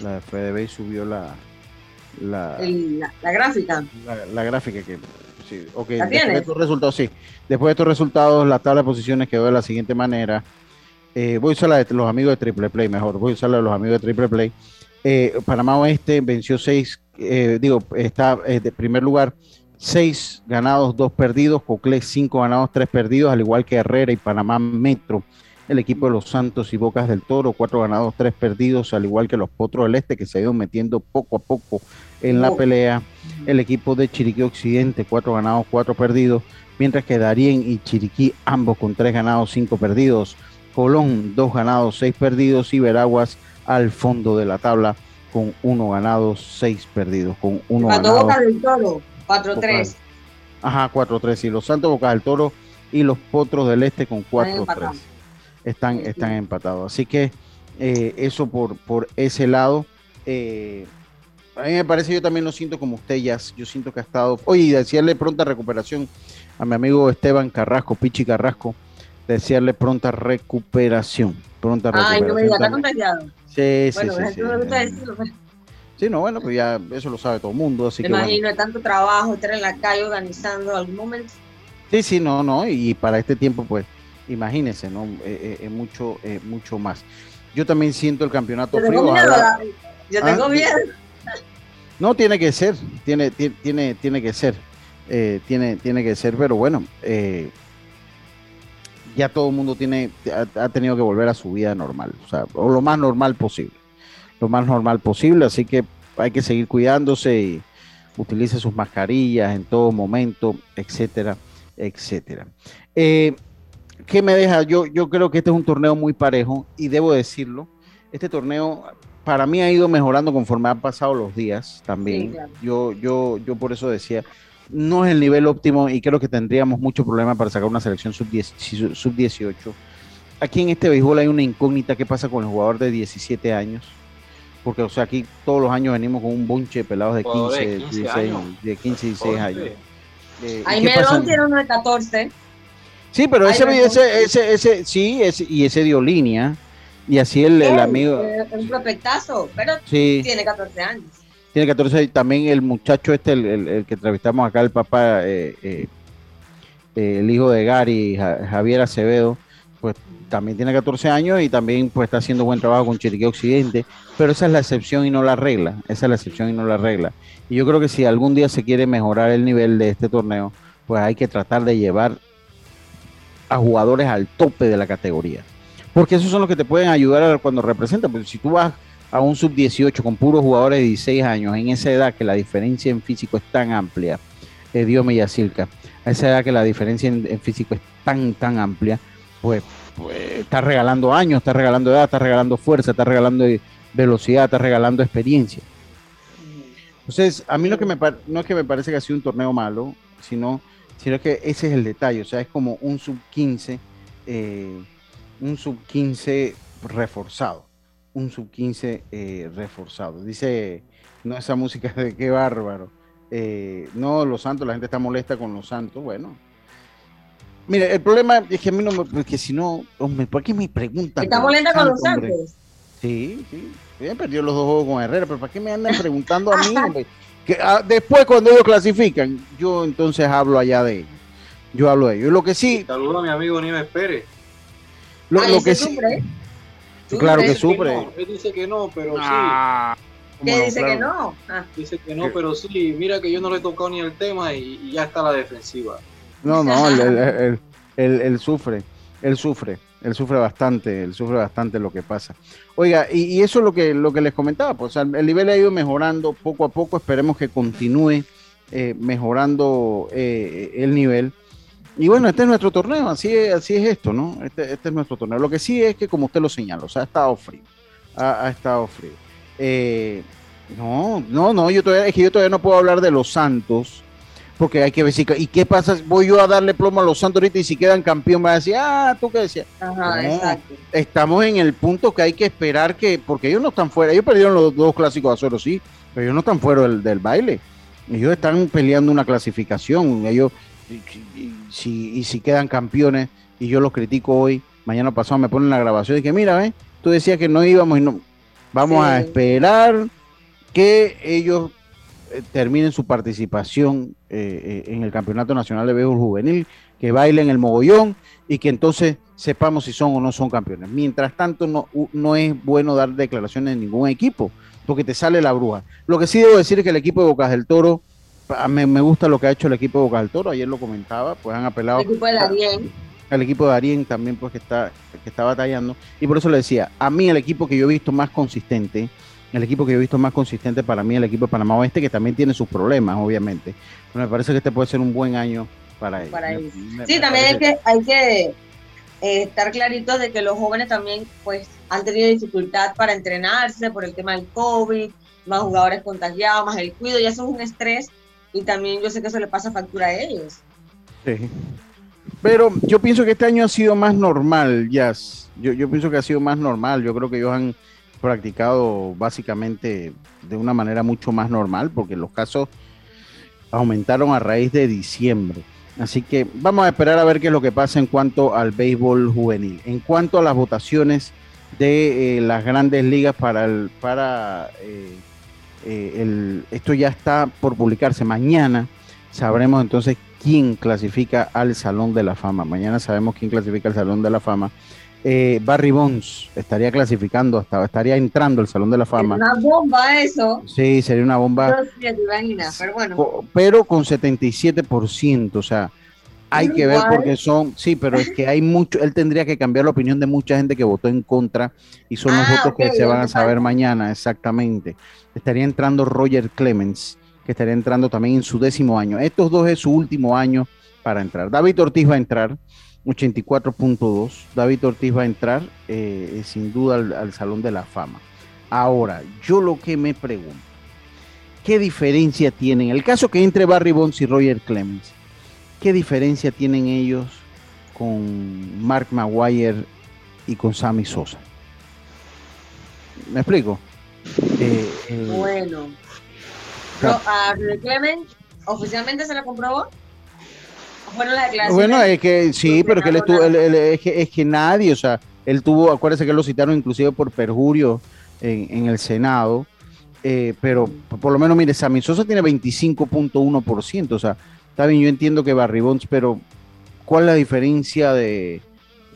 la de subió la, la, El- la, la gráfica. la, la gráfica que sí, ok, ¿La después de estos resultados, sí. Después de estos resultados, la tabla de posiciones quedó de la siguiente manera. Eh, voy a usar la de los amigos de Triple Play, mejor. Voy a usar la de los amigos de Triple Play. Eh, Panamá Oeste venció seis, eh, digo, está eh, de primer lugar, seis ganados, dos perdidos. Coclé, cinco ganados, tres perdidos, al igual que Herrera y Panamá Metro. El equipo de los Santos y Bocas del Toro, cuatro ganados, tres perdidos, al igual que los Potros del Este, que se ha ido metiendo poco a poco en la Oh. pelea. El equipo de Chiriquí Occidente, cuatro ganados, cuatro perdidos, mientras que Darien y Chiriquí, ambos con tres ganados, cinco perdidos. Colón, dos ganados, seis perdidos, y Veraguas al fondo de la tabla con uno ganado, seis perdidos, con uno Cuando ganado. Boca del Toro, 4-3. Ajá, 4-3. Y los Santos Bocas del Toro y los Potros del Este con 4-3. empatados. Están, están empatados. Así que eh, eso por, por ese lado. Eh, a mí me parece, yo también lo siento como usted, Jazz. Yo siento que ha estado. Oye, y desearle pronta recuperación a mi amigo Esteban Carrasco, Pichi Carrasco. Desearle pronta recuperación. Pronta Ay, no me digas, está contagiado. Sí, sí, Bueno, sí, me gusta decirlo. pues. Sí, no, bueno, pues ya eso lo sabe todo el mundo. Así Me que bueno. imagino de tanto trabajo, estar en la calle organizando algún momento. Sí, sí, no, no, y para este tiempo, pues, imagínense, ¿no? Eh, eh, mucho, eh, mucho más. Yo también siento el campeonato Yo tengo frío. miedo, ojalá- la- yo tengo Ah, miedo. No, tiene que ser, tiene, ti- tiene, tiene que ser, eh, tiene, tiene que ser, pero bueno, eh, ya todo el mundo tiene, ha, ha tenido que volver a su vida normal, o sea, o lo más normal posible, lo más normal posible, así que hay que seguir cuidándose y utilice sus mascarillas en todo momento, etcétera, etcétera. Eh, ¿Qué me deja? Yo, yo creo que este es un torneo muy parejo y debo decirlo, este torneo para mí ha ido mejorando conforme han pasado los días también. Sí, claro. Yo, yo, yo por eso decía, no es el nivel óptimo y creo que tendríamos mucho problema para sacar una selección sub-10 sub-18. Aquí en este béisbol hay una incógnita, ¿qué pasa con el jugador de 17 años? Porque, o sea, aquí todos los años venimos con un bunche de pelados de 15, Jugadores de 15 16, años. de 15 y 16 años. Eh, ¿y Jaime qué pasa? Alonso tiene uno de 14. Sí, pero Ay, ese, no, ese, ese, ese, sí, ese, y ese dio línea. Y así el, el amigo, eh, Un prospectazo, pero Sí. tiene 14 años. Tiene 14 y también el muchacho este, el, el- que entrevistamos acá, el papá, eh, eh, eh, el hijo de Gary, Ja- Javier Acevedo, pues también tiene 14 años y también pues está haciendo buen trabajo con Chiriquí Occidente, pero esa es la excepción y no la regla, esa es la excepción y no la regla. Y yo creo que si algún día se quiere mejorar el nivel de este torneo, pues hay que tratar de llevar a jugadores al tope de la categoría. Porque esos son los que te pueden ayudar cuando representan. Porque si tú vas a un sub-18 con puros jugadores de 16 años, en esa edad que la diferencia en físico es tan amplia, eh, Dios me Yacilca, a esa edad que la diferencia en, físico es tan, tan amplia, pues, pues estás regalando años, estás regalando edad, estás regalando fuerza, estás regalando eh, velocidad, estás regalando experiencia. Entonces, a mí lo que me no es que me parece que ha sido un torneo malo, sino, sino que ese es el detalle, o sea, es como un sub-15, eh, un sub-15 reforzado, un sub-15 eh, reforzado. Dice, no, esa música de qué bárbaro. Eh, no, los santos, la gente está molesta con los santos, bueno. Mire, el problema es que a mí no me, porque si no, hombre, ¿por qué me preguntan? Está molesta con los hombre? Santos. Sí, sí. Ella perdió los dos juegos con Herrera, pero ¿para qué me andan preguntando a mí? hombre? Que, ah, después, cuando ellos clasifican, yo entonces hablo allá de ellos. Yo hablo de ellos. Lo que sí, Saludo a mi amigo Nieves Pérez. lo, lo que sí, claro que sufre. no, él dice que no, pero Ah, Que ¿cómo no? dice Claro. que no. Ah, sí. Dice que no, pero sí. Mira que yo no le he tocado ni el tema y, y ya está la defensiva. No, no, él, él- él- él- él sufre, él sufre, él sufre bastante, él sufre bastante lo que pasa. Oiga, y, y eso es lo que, lo que les comentaba, pues el nivel ha ido mejorando poco a poco, esperemos que continúe eh, mejorando eh, el nivel. Y bueno, este es nuestro torneo, así es, así es esto, ¿no? Este, este es nuestro torneo. Lo que sí es que, como usted lo señala, o sea, ha estado frío, ha, ha estado frío. Eh, no, no, no, yo todavía, es que yo todavía no puedo hablar de los Santos, porque hay que ver si. ¿Y qué pasa? Voy yo a darle plomo a los Santos ahorita y si quedan campeón, me va a decir, ah, tú qué decías. Ajá, No, exacto. Estamos en el punto que hay que esperar que, porque ellos no están fuera, ellos perdieron los dos clásicos a cero, sí, pero ellos no están fuera del, del baile. Ellos están peleando una clasificación. Ellos, y, y- si, y si quedan campeones, y yo los critico hoy, mañana pasado me ponen la grabación y que mira, ¿ves? tú decías que no íbamos y no. Vamos a esperar que ellos eh, terminen su participación eh, eh, en el Campeonato Nacional de Béisbol Juvenil, que bailen el mogollón y que entonces sepamos si son o no son campeones. Mientras tanto, no, no es bueno dar declaraciones en ningún equipo, porque te sale la bruja. Lo que sí debo decir es que el equipo de Bocas del Toro, me, me gusta lo que ha hecho el equipo de Bocas del Toro, ayer lo comentaba, pues han apelado El equipo de la bien. al equipo de Darien también pues que está, que está batallando. Y por eso le decía, a mí el equipo que yo he visto más consistente, el equipo que yo he visto más consistente para mí, el equipo de Panamá Oeste, que también tiene sus problemas, obviamente. Pero me parece que este puede ser un buen año para ellos. Para Me- ellos. me- Sí, me también hay que, hay que eh, estar claritos de que los jóvenes también pues han tenido dificultad para entrenarse por el tema del COVID, más jugadores contagiados, más el cuido, ya eso es un estrés y también yo sé que eso le pasa factura a ellos. Sí. Pero yo pienso que este año ha sido más normal, Jazz. Yo, yo pienso que ha sido más normal. Yo creo que ellos han practicado básicamente de una manera mucho más normal, porque los casos aumentaron a raíz de diciembre. Así que vamos a esperar a ver qué es lo que pasa en cuanto al béisbol juvenil. En cuanto a las votaciones de eh, las grandes ligas para el para eh, eh, el, esto ya está por publicarse mañana sabremos entonces quién clasifica al Salón de la Fama. Mañana sabemos quién clasifica al Salón de la Fama. Eh, Barry Bonds estaría clasificando, hasta estaría entrando al Salón de la Fama. una bomba eso. Sí, sería una bomba, No pero bueno. pero con 77%, o sea, hay que ver porque son, sí, pero es que hay mucho, él tendría que cambiar la opinión de mucha gente que votó en contra y son los Ah, votos que se van a saber mañana, exactamente. Estaría entrando Roger Clemens, que estaría entrando también en su décimo año. Estos dos es su último año para entrar. David Ortiz va a entrar, 84.2. David Ortiz va a entrar eh, sin duda al, al Salón de la Fama. Ahora, yo lo que me pregunto, ¿qué diferencia tienen? El caso que entre Barry Bonds y Roger Clemens, ¿qué diferencia tienen ellos con Mark Maguire y con Sammy Sosa? ¿Me explico? Eh, eh, Bueno. Claro. A Clement oficialmente se le comprobó. ¿O Fueron las declaraciones. Bueno, es que sí, pero que él estuvo, él- él- es, que, es que nadie, o sea, él tuvo, acuérdese que lo citaron inclusive por perjurio en, en el Senado, eh, pero por lo menos, mire, Sammy Sosa tiene 25.1%, o sea, está bien, yo entiendo que Barry Bonds, pero ¿cuál es la diferencia de,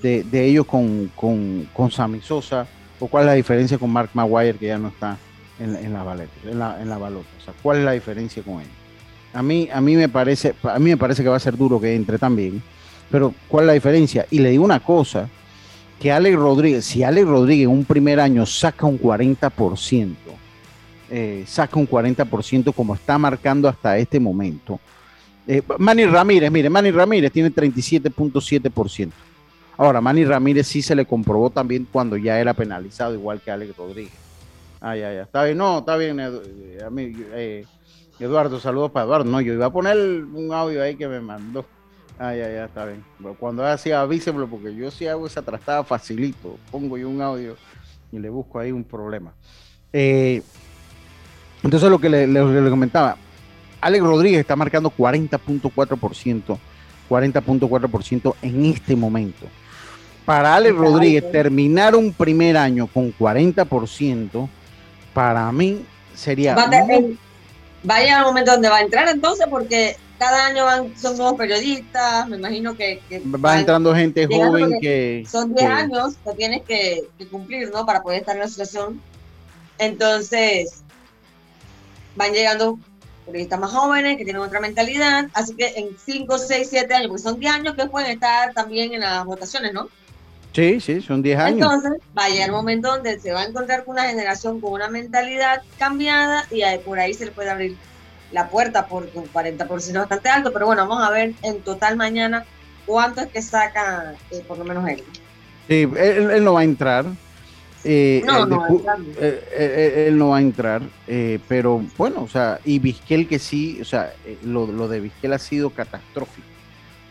de, ellos con, con, con Sammy Sosa? ¿O cuál es la diferencia con Mark Maguire, que ya no está en, en la baleta, en la, en balota? O sea, ¿cuál es la diferencia con ellos? A mí, a mí me parece, a mí me parece que va a ser duro que entre también. Pero, ¿cuál es la diferencia? Y le digo una cosa, que Alex Rodríguez, si Alex Rodríguez en un primer año saca un 40%, eh, saca un 40% como está marcando hasta este momento. Eh, Manny Ramírez, mire, Manny Ramírez tiene 37.7%. Ahora, Manny Ramírez sí se le comprobó también cuando ya era penalizado, igual que Alex Rodríguez. Ah, ya, ya. Está bien, no, está bien, eh, eh, Eduardo, saludos para Eduardo. No, yo iba a poner un audio ahí que me mandó. Ah, ya, ya, está bien. Pero Cuando hacía avísemelo, porque yo sí hago esa trastada facilito. Pongo yo un audio y le busco ahí un problema. Eh, entonces, lo que le comentaba, Alex Rodríguez está marcando 40.4%, 40.4% en este momento. Para Alex Rodríguez terminar un primer año con 40%, para mí sería Va a muy- va a llegar el momento donde va a entrar entonces, porque cada año van, son nuevos periodistas, me imagino que, que va van entrando gente joven que, son 10 que- años que tienes que, que cumplir, ¿no? Para poder estar en la asociación. Entonces, van llegando periodistas más jóvenes que tienen otra mentalidad, así que en 5, 6, 7 años, porque son 10 años que pueden estar también en las votaciones, ¿no? Sí, sí, son 10 años. Entonces, va a llegar el momento donde se va a encontrar con una generación con una mentalidad cambiada y por ahí se le puede abrir la puerta porque un 40% es bastante alto, pero bueno, vamos a ver en total mañana cuánto es que saca eh, por lo menos él. Sí, él, él no va a entrar. Eh, No, de no, entrando. eh, eh, él no va a entrar, eh, pero bueno, o sea, y Vizquel que sí, o sea, eh, lo, lo de Vizquel ha sido catastrófico.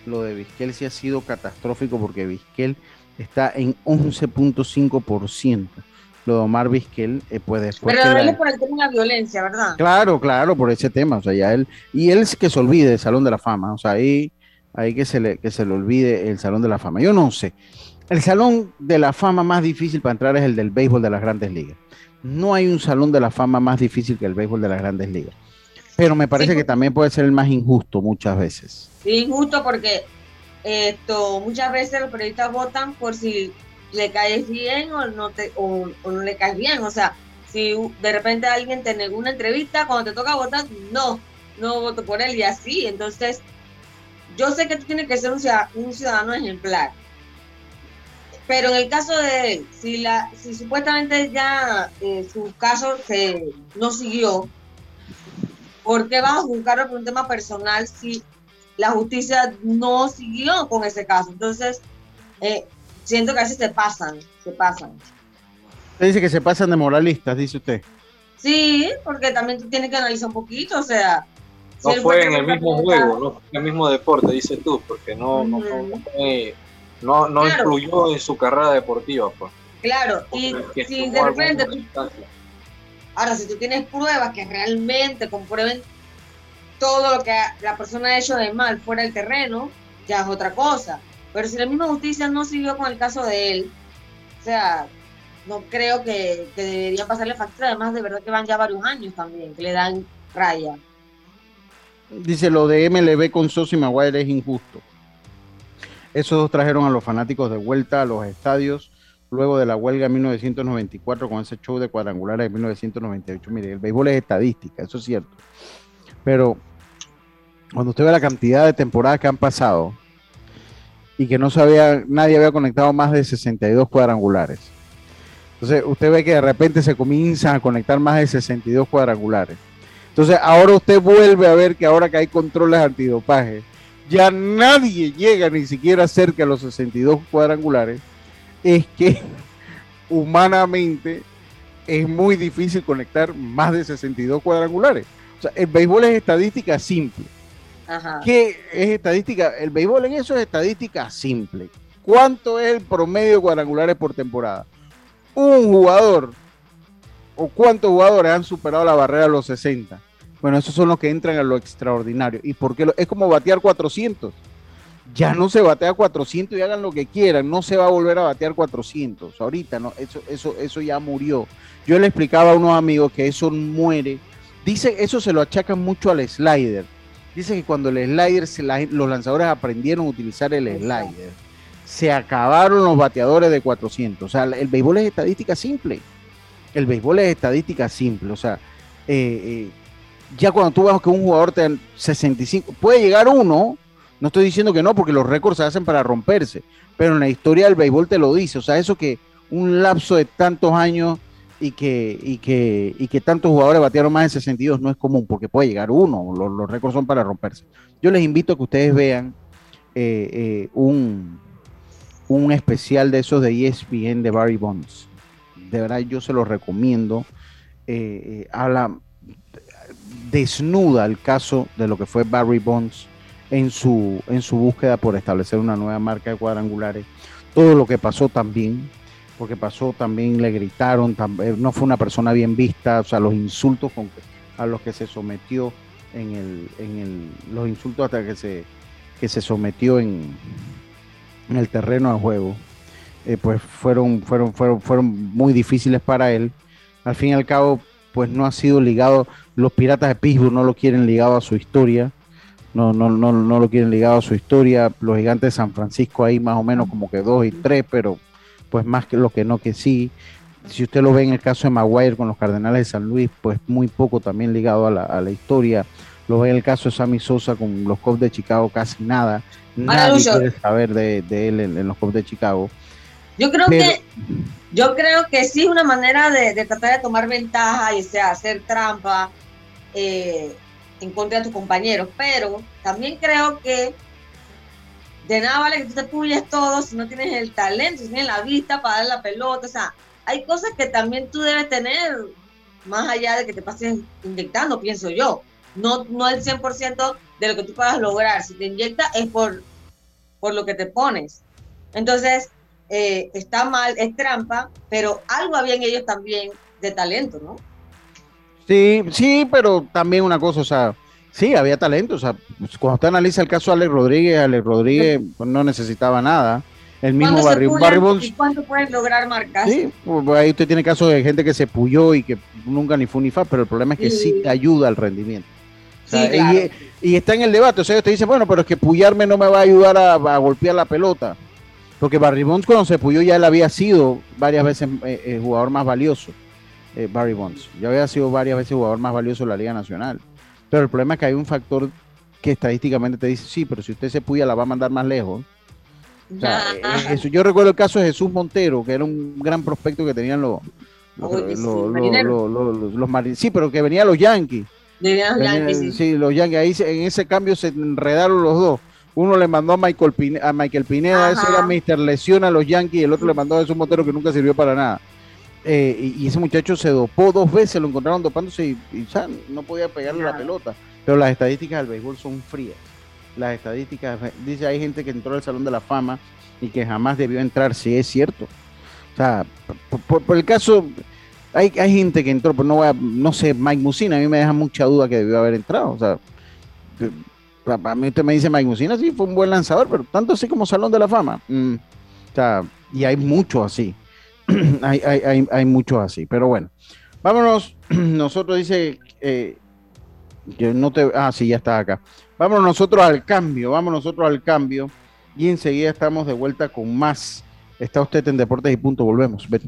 Lo de Vizquel sí ha sido catastrófico porque Vizquel está en 11.5%. Lo de Omar Vizquel, eh, pues después. Pero él es por el tema de la violencia, ¿verdad? Claro, claro, por ese tema, o sea, ya él, y él es que se olvide del Salón de la Fama, o sea, ahí, ahí que se le, que se le olvide el Salón de la Fama. Yo no sé, el Salón de la Fama más difícil para entrar es el del béisbol de las grandes ligas. No hay un Salón de la Fama más difícil que el béisbol de las grandes ligas. Pero me parece Sí. que también puede ser el más injusto muchas veces. Injusto porque esto muchas veces los periodistas votan por si le caes bien o no te o, o no le caes bien, o sea, si de repente alguien te negó una entrevista cuando te toca votar, no, no voto por él y así, entonces yo sé que tú tienes que ser un ciudadano ejemplar. Pero en el caso de él, si la si supuestamente ya eh, su caso se no siguió, ¿por qué vas a juzgarlo por un tema personal si la justicia no siguió con ese caso? Entonces, eh, siento que a veces se pasan, se pasan. Usted dice que se pasan de moralistas, dice usted. Sí, porque también tú tienes que analizar un poquito, o sea... No fue en el mismo juego, no fue en el mismo deporte, dices tú, porque no, no, no, no fue- no, no Claro. influyó en su carrera deportiva. Pues, Claro, y si de repente tú. Ahora, si tú tienes pruebas que realmente comprueben todo lo que la persona ha hecho de mal fuera del terreno, ya es otra cosa. Pero si la misma justicia no siguió con el caso de él, o sea, no creo que, que debería pasarle factura. Además, de verdad que van ya varios años también, que le dan raya. Dice lo de MLB con Sosa y Maguire es injusto. Esos dos trajeron a los fanáticos de vuelta a los estadios luego de la huelga en 1994 con ese show de cuadrangulares de 1998. Mire, el béisbol es estadística, eso es cierto. Pero cuando usted ve la cantidad de temporadas que han pasado y que no sabía, nadie había conectado más de 62 cuadrangulares. Entonces usted ve que de repente se comienzan a conectar más de 62 cuadrangulares. Entonces ahora usted vuelve a ver que ahora que hay controles antidopaje, ya nadie llega ni siquiera cerca a los 62 cuadrangulares. Es que [LAUGHS] humanamente es muy difícil conectar más de 62 cuadrangulares. O sea, el béisbol es estadística simple. Ajá. ¿Qué es estadística? El béisbol en eso es estadística simple. ¿Cuánto es el promedio de cuadrangulares por temporada? Un jugador o cuántos jugadores han superado la barrera de los 60. Bueno, esos son los que entran a lo extraordinario. ¿Y por qué? lo- es como batear 400. Ya no se batea 400 y hagan lo que quieran. No se va a volver a batear 400. Ahorita no, eso, eso, eso ya murió. Yo le explicaba a unos amigos que eso muere. Dice, eso se lo achacan mucho al slider. Dice que cuando el slider, se la- los lanzadores aprendieron a utilizar el slider, se acabaron los bateadores de 400. O sea, el béisbol es estadística simple. El béisbol es estadística simple. O sea, eh, eh, ya cuando tú ves que un jugador te dan 65, puede llegar uno, no estoy diciendo que no, porque los récords se hacen para romperse, pero en la historia del béisbol te lo dice. O sea, eso que un lapso de tantos años y que, y que, y que tantos jugadores batearon más de 62 no es común, porque puede llegar uno, los, récords son para romperse. Yo les invito a que ustedes vean eh, eh, un, un especial de esos de ESPN de Barry Bonds. De verdad, yo se los recomiendo. Eh, eh, habla, desnuda el caso de lo que fue Barry Bonds en su, en su búsqueda por establecer una nueva marca de cuadrangulares. Todo lo que pasó también, porque pasó también, le gritaron, tam- eh, no fue una persona bien vista, o sea, los insultos con a los que se sometió en el, en el, los insultos hasta que se, que se sometió en, en el terreno de juego, eh, pues fueron, fueron, fueron, fueron muy difíciles para él. Al fin y al cabo, pues no ha sido ligado, los piratas de Pittsburgh no lo quieren ligado a su historia, no, no, no, no lo quieren ligado a su historia, los gigantes de San Francisco ahí más o menos como que dos y tres, pero pues más que lo que no que sí. Si usted lo ve en el caso de Maguire con los Cardenales de San Luis, pues muy poco también ligado a la, a la historia. Lo ve en el caso de Sammy Sosa con los Cubs de Chicago, casi nada. Nadie quiere saber de, de él en, en los Cubs de Chicago. Yo creo Pero- que yo creo que sí es una manera de, de tratar de tomar ventaja y o sea, hacer trampa eh, en contra de tus compañeros, pero también creo que de nada vale que tú te puyes todo si no tienes el talento, si tienes la vista para dar la pelota, o sea, hay cosas que también tú debes tener más allá de que te pases inyectando, pienso yo. No, no el 100% de lo que tú puedas lograr. Si te inyectas es por, por lo que te pones. Entonces, eh, está mal, es trampa, pero algo habían ellos también de talento, ¿no? Sí, sí, pero también una cosa, o sea, sí, había talento. O sea, pues, cuando usted analiza el caso de Alex Rodríguez, Alex Rodríguez pues, no necesitaba nada. El mismo Barry, Bonds. ¿Y cuánto pueden lograr marcas? Sí, pues, ahí usted tiene casos de gente que se puyó y que nunca ni fue ni fa, pero el problema es que sí, te ayuda al rendimiento. O sea, Sí, claro. y, y está en el debate. O sea, usted dice, bueno, pero es que puyarme no me va a ayudar a, a golpear la pelota. Porque Barry Bonds cuando se puyó ya él había sido varias veces eh, eh, jugador más valioso. eh, Barry Bonds. Ya había sido varias veces jugador más valioso de la Liga Nacional. Pero el problema es que hay un factor que estadísticamente te dice, sí, pero si usted se puya la va a mandar más lejos. O sea, eh, eso, yo recuerdo el caso de Jesús Montero, que era un gran prospecto que tenían los, los, Oye, sí, los- los- marineros. los- los- los Marin- Sí, pero que venían los Yankees. Venían- Yankees, sí. sí, los Yankees. Ahí en ese cambio se enredaron los dos. Uno le mandó a Michael, Pine- a Michael Pineda, ese Ajá. era Mr. Lesión a los Yankees, y el otro le mandó a Jesús Montero que nunca sirvió para nada. Eh, y, ese muchacho se dopó dos veces, lo encontraron dopándose y, y, ya no podía pegarle la pelota. Pero las estadísticas del béisbol son frías. Las estadísticas, dice, hay gente que entró al Salón de la Fama y que jamás debió entrar, sí es cierto. O sea, por, por- por el caso, hay, hay gente que entró, pero no voy a- no sé, Mike Musina, a mí me deja mucha duda que debió haber entrado. O sea, a mí usted me dice Mike Musina, sí, fue un buen lanzador, pero tanto así como Salón de la Fama. mm, o sea, y hay muchos así. [CLEARS THROAT] hay, hay, hay, hay muchos así. Pero bueno, vámonos. [CLEARS THROAT] Nosotros dice eh, no te. Ah, sí, ya está acá. Vámonos nosotros al cambio, vamos nosotros al cambio. Y enseguida estamos de vuelta con más. Está usted en Deportes y Punto. Volvemos. Vete.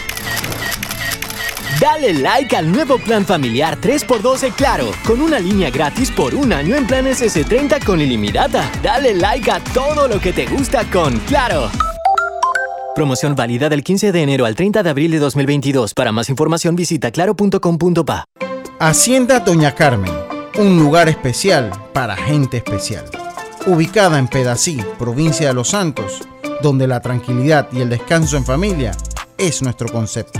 Dale like al nuevo plan familiar 3x12 Claro, con una línea gratis por un año en planes S30 con ilimitada. Dale like a todo lo que te gusta con Claro. Promoción válida del 15 de enero al 30 de abril de 2022. Para más información visita claro.com.pa. Hacienda Doña Carmen, un lugar especial para gente especial. Ubicada en Pedací, provincia de Los Santos, donde la tranquilidad y el descanso en familia es nuestro concepto.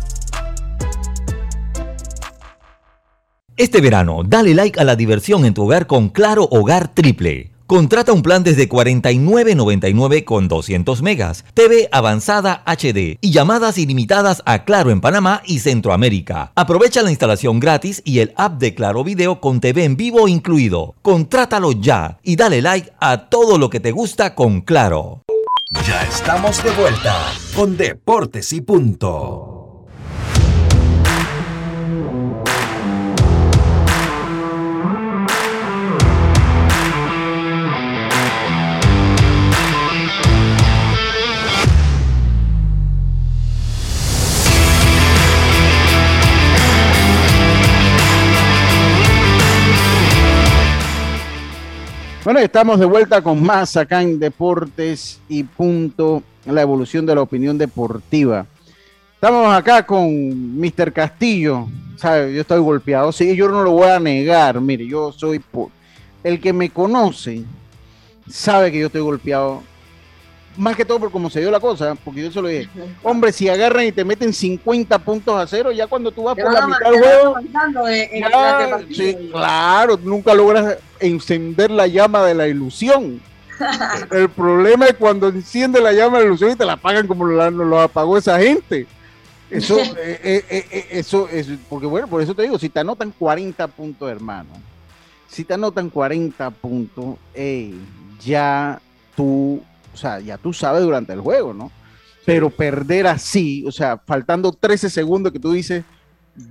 Este verano, dale like a la diversión en tu hogar con Claro Hogar Triple. Contrata un plan desde 49.99 con 200 megas, TV avanzada HD y llamadas ilimitadas a Claro en Panamá y Centroamérica. Aprovecha la instalación gratis y el app de Claro Video con TV en vivo incluido. Contrátalo ya y dale like a todo lo que te gusta con Claro. Ya estamos de vuelta con Deportes y Punto. Bueno, estamos de vuelta con más acá en Deportes y Punto, la evolución de la opinión deportiva. Estamos acá con Mr. Castillo. ¿sabe? Yo estoy golpeado. Sí, yo no lo voy a negar. Mire, yo soy. El que me conoce sabe que yo estoy golpeado. Más que todo por cómo se dio la cosa, porque yo se lo dije. Hombre, si agarran y te meten 50 puntos a cero, ya cuando tú vas Te por la mitad del juego, avanzando en- en- ya, durante el partido. sí, claro, nunca logras encender la llama de la ilusión. [LAUGHS] El problema es cuando enciende la llama de la ilusión y te la apagan como lo apagó esa gente. Eso, [LAUGHS] eh, eh, eh, eso es, porque bueno, por eso te digo, si te anotan 40 puntos, hermano, si te anotan 40 puntos, ey, ya tú, o sea, ya tú sabes durante el juego, ¿no? Pero perder así, o sea, faltando 13 segundos que tú dices,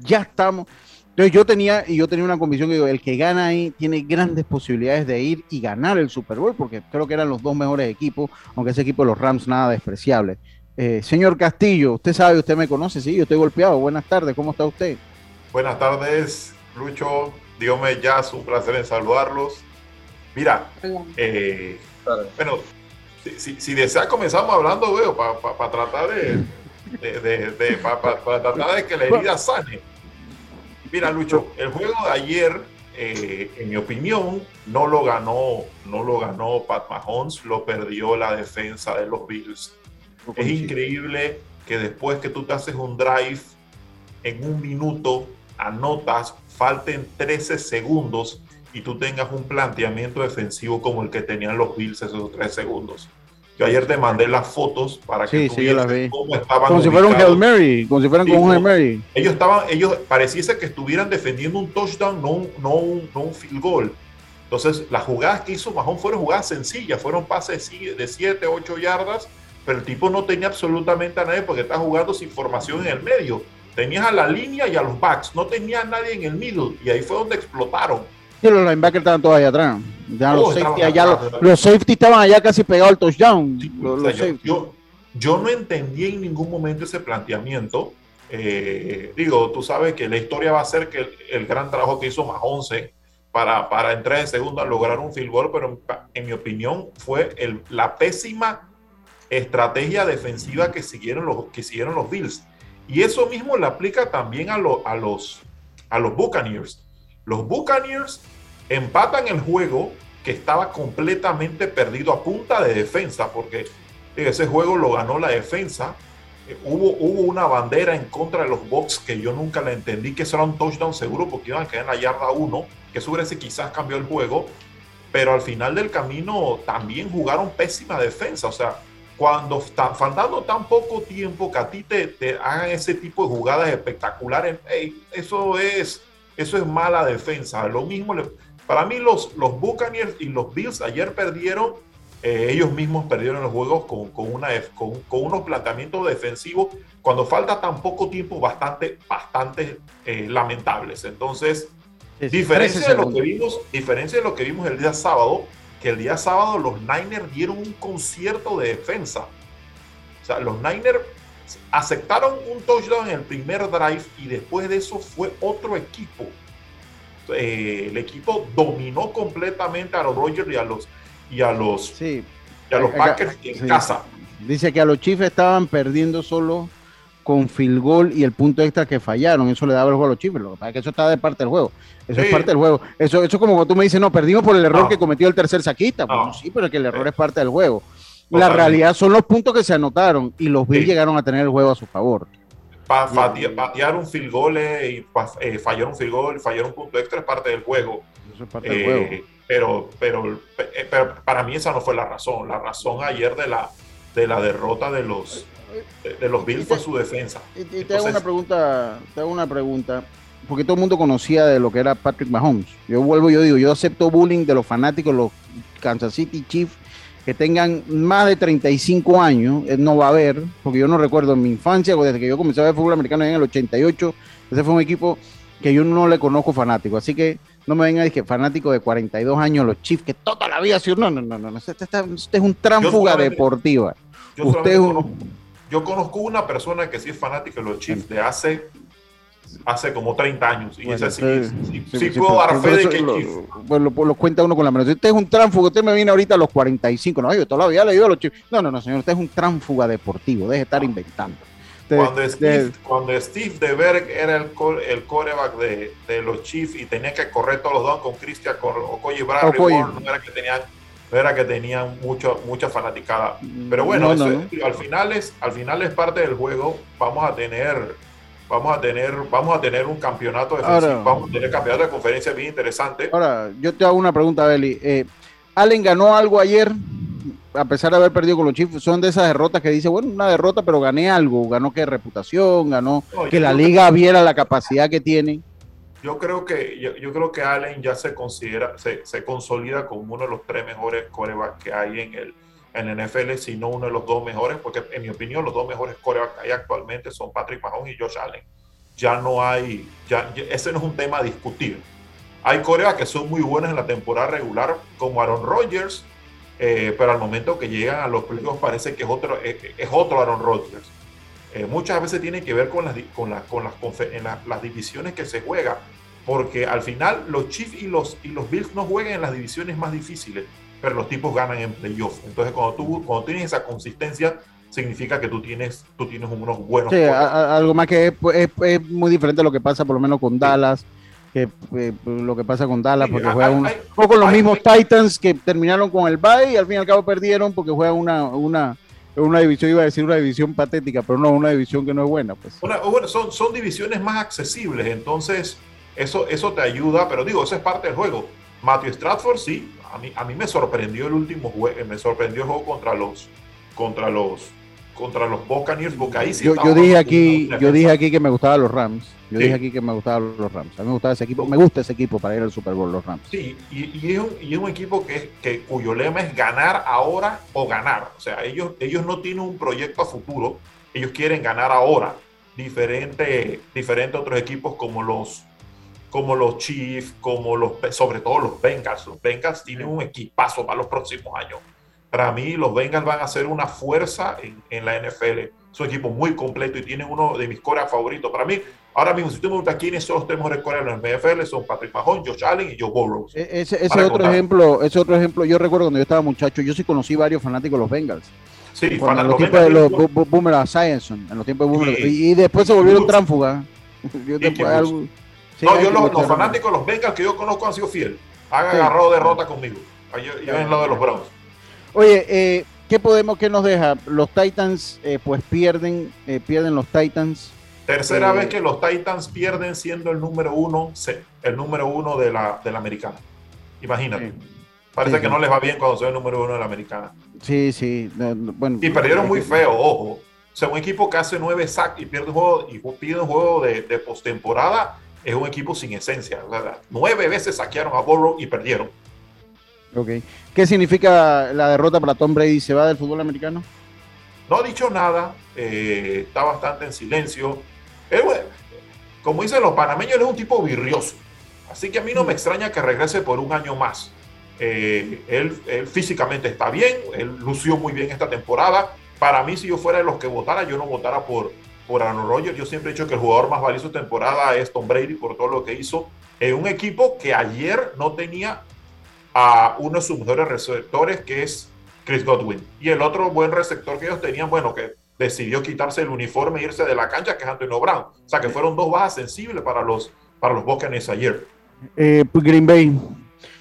ya estamos. Entonces yo tenía, y yo tenía una convicción que digo, el que gana ahí tiene grandes posibilidades de ir y ganar el Super Bowl, porque creo que eran los dos mejores equipos, aunque ese equipo de los Rams nada despreciable. Eh, señor Castillo, usted sabe, usted me conoce, sí, yo estoy golpeado. Buenas tardes, ¿cómo está usted? Buenas tardes, Lucho, Dígame ya, es un placer en saludarlos. Mira, eh, bueno, si, si, desea comenzamos hablando, veo, para tratar de, de, para tratar de que la herida sane. Mira, Lucho, el juego de ayer, eh, en mi opinión, no lo ganó, no lo ganó Pat Mahomes, lo perdió la defensa de los Bills. Es increíble que después que tú te haces un drive en un minuto, anotas, falten 13 segundos y tú tengas un planteamiento defensivo como el que tenían los Bills esos 3 segundos. Yo ayer te mandé las fotos para que tú sí, cómo estaban Como si fuera un Hail Mary, como si fueran con un Hail Mary. Ellos estaban, ellos pareciese que estuvieran defendiendo un touchdown, no un, no un, no un field goal. Entonces, las jugadas que hizo Mahón fueron jugadas sencillas, fueron pases de 7, 8 yardas, pero el tipo no tenía absolutamente a nadie porque está jugando sin formación en el medio. Tenías a la línea y a los backs, no tenía a nadie en el middle y ahí fue donde explotaron. Los linebackers estaban todos allá atrás. los, safety allá, los, safety estaban allá casi pegados al touchdown. yo, yo, no entendí en ningún momento ese planteamiento. Eh, digo, tú sabes que la historia va a ser que el, gran trabajo que hizo Mahonce para, para entrar en segunda, lograr un field goal, pero en, mi opinión fue el, la pésima estrategia defensiva que siguieron los, que siguieron los Bills. Y eso mismo le aplica también a, a, los, a los Buccaneers. Los Buccaneers empatan el juego que estaba completamente perdido a punta de defensa, porque ese juego lo ganó la defensa. Eh, hubo, hubo una bandera en contra de los Bucks que yo nunca la entendí, que eso era un touchdown seguro porque iban a quedar en la yarda 1, que eso hubiese quizás cambió el juego, pero al final del camino también jugaron pésima defensa, o sea, cuando faltando tan poco tiempo que a ti te, te hagan ese tipo de jugadas espectaculares, eso es eso es mala defensa. Lo mismo, para mí los, los Buccaneers y los Bills ayer perdieron, eh, ellos mismos perdieron los juegos con, con, una, con, con, unos planteamientos defensivos cuando falta tan poco tiempo bastante, bastante eh, lamentables. Entonces, diferencia, de lo que vimos, diferencia de lo que vimos el día sábado, que el día sábado los Niners dieron un concierto de defensa. O sea, los Niners aceptaron un touchdown en el primer drive y después de eso fue otro equipo. Eh, el equipo dominó completamente a los Rogers y a los y a los, sí. a los Packers en casa. Dice que a los Chiefs estaban perdiendo solo con field goal y el punto extra que fallaron. Eso le daba el juego a los Chiefs. Lo que que eso está de parte del juego. Eso es parte del juego. Eso, eso como cuando tú me dices, no, perdimos por el error que cometió el tercer saquita. Bueno, sí, pero es que el error es parte del juego. La realidad son los puntos que se anotaron y los Bills llegaron a tener el juego a su favor. patear un field goal y eh, fallar un field goal, fallar un punto extra es parte del juego. Eso es parte del juego. Eh, pero, pero, eh, pero, para mí esa no fue la razón. La razón ayer de la, de la derrota de los, de, los Bills fue su defensa. Y, te hago una pregunta, te hago una pregunta, porque todo el mundo conocía de lo que era Patrick Mahomes. Yo vuelvo, yo digo, yo acepto bullying de los fanáticos, los Kansas City Chiefs que tengan más de 35 años, eh, no va a haber, porque yo no recuerdo en mi infancia, desde que yo comencé a ver fútbol americano en el 88, ese fue un equipo que yo no le conozco fanático, así que no me venga a decir que fanático de 42 años, los Chiefs, que toda la vida, no, no, no, no, este, este, este es un tránfuga deportiva. Yo, Usted yo conozco una persona que sí es fanática de los Chiefs de hace hace como 30 años. Y ese sí, sí, puedo dar fe de que. Lo, lo, lo, cuenta uno con la mano. Usted es un tránfuga, usted me viene ahorita a los 45. No, yo todavía le digo a los chicos. No, no, no, señor, usted es un tránfuga deportivo, deje de estar inventando. cuando, Steve, cuando Steve DeBerg era el, el coreback de, de, los Chiefs y tenía que correr todos los dos con Christian Okoye Bradley, no era que tenían no era que tenían mucho, mucha fanaticada. Pero bueno, al, final es, al final es parte del juego. Vamos a tener vamos a tener, vamos a tener un campeonato de vamos a tener campeonato de conferencia bien interesante. Ahora, yo te hago una pregunta, Beli. Eh, Allen ganó algo ayer, a pesar de haber perdido con los Chiefs, son de esas derrotas que dice, bueno, una derrota, pero gané algo, ganó que reputación, ganó que la liga viera la capacidad que tiene. Yo creo que, yo, creo que Allen ya se considera, se, se consolida como uno de los tres mejores corebacks que hay en el, en la NFL, sino uno de los dos mejores, porque en mi opinión los dos mejores corebacks que hay actualmente son Patrick Mahomes y Josh Allen. ya no hay, ya, ese no es un tema a discutir. Hay coreas que son muy buenas en la temporada regular, como Aaron Rodgers, eh, pero al momento que llegan a los playoffs parece que es otro, es, es otro Aaron Rodgers. Eh, muchas veces tiene que ver con las, con las, con la- las divisiones que se juega, porque al final los Chiefs y los, y los Bills no juegan en las divisiones más difíciles, pero los tipos ganan en playoffs. Entonces, cuando tú cuando tienes esa consistencia, significa que tú tienes, tú tienes unos buenos Sí, a- quarterbacks. a- algo más que es, es- es muy diferente a lo que pasa por lo menos con Dallas, que eh, lo que pasa con Dallas, Sí, porque hay- juega un, hay- o con los hay- mismos Titans que terminaron con el bye y al fin y al cabo perdieron porque juegan una, una, una división, iba a decir una división patética, pero no, una división que no es buena, pues. Una- bueno, son, son divisiones más accesibles, entonces eso, eso te ayuda, pero digo, eso es parte del juego. Matthew Stratford, sí, a mí, a mí me sorprendió el último juego, me sorprendió el juego contra los, contra los, contra los Buccaneers, porque ahí sí Yo, yo dije aquí, yo dije aquí que me gustaban los Rams. Yo Sí. dije aquí que me gustaban los Rams. A mí me gustaba ese equipo, me gusta ese equipo para ir al Super Bowl, los Rams. Sí, y, y es un, y es un equipo que, que cuyo lema es ganar ahora o ganar. O sea, ellos, ellos no tienen un proyecto a futuro, ellos quieren ganar ahora. Diferente, diferente a otros equipos como los, como los Chiefs, como los, sobre todo los Bengals. Los Bengals tienen un equipazo para los próximos años. Para mí, los Bengals van a ser una fuerza en, en la NFL. Es un equipo muy completo y tienen uno de mis coreas favoritos. Para mí, ahora mismo, si tú me preguntas quiénes son los tres mejores coreas en la NFL, son Patrick Mahomes, Josh Allen y Joe Burrow. E- Ese, ese otro contar. ejemplo, ese otro ejemplo, yo recuerdo cuando yo estaba muchacho, yo sí conocí varios fanáticos de los Bengals. Sí, Cuando en los tiempos de los Boomer Esiason, en los tiempos de Boomer, y, y después se volvieron tránfugas. [LAUGHS] Sí, no, yo los, fanáticos los Bengals que yo conozco han sido fieles. Han Sí. agarrado derrota conmigo. Yo, yo en lo de los Browns. Oye, eh, ¿qué podemos, qué nos deja? Los Titans, eh, pues pierden, eh, pierden los Titans. Tercera vez que los Titans pierden siendo el número uno, el número uno de la, de la americana. Imagínate. Parece Sí, que no les va bien cuando son el número uno de la americana. Sí, sí. no, no, bueno, Y perdieron muy feo, ojo. O sea, un equipo que hace nueve sacks y pierde un juego, y pide un juego de, de postemporada es un equipo sin esencia. Sea, nueve veces saquearon a Burrow y perdieron. Ok. ¿Qué significa la derrota para Tom Brady? ¿Se va del fútbol americano? No ha dicho nada, eh, está bastante en silencio. Él, bueno, como dicen los panameños, él es un tipo virrioso. Así que a mí no me extraña que regrese por un año más. Eh, él, él físicamente está bien, él lució muy bien esta temporada. Para mí, si yo fuera de los que votara, yo no votara por, por Aaron Rodgers. Yo siempre he dicho que el jugador más valioso de temporada es Tom Brady por todo lo que hizo en un equipo que ayer no tenía a uno de sus mejores receptores, que es Chris Godwin. Y el otro buen receptor que ellos tenían, bueno, que decidió quitarse el uniforme e irse de la cancha, que es Antonio Brown. O sea, que fueron dos bajas sensibles para los, para los Buccaneers ayer. Eh, pues Green Bay,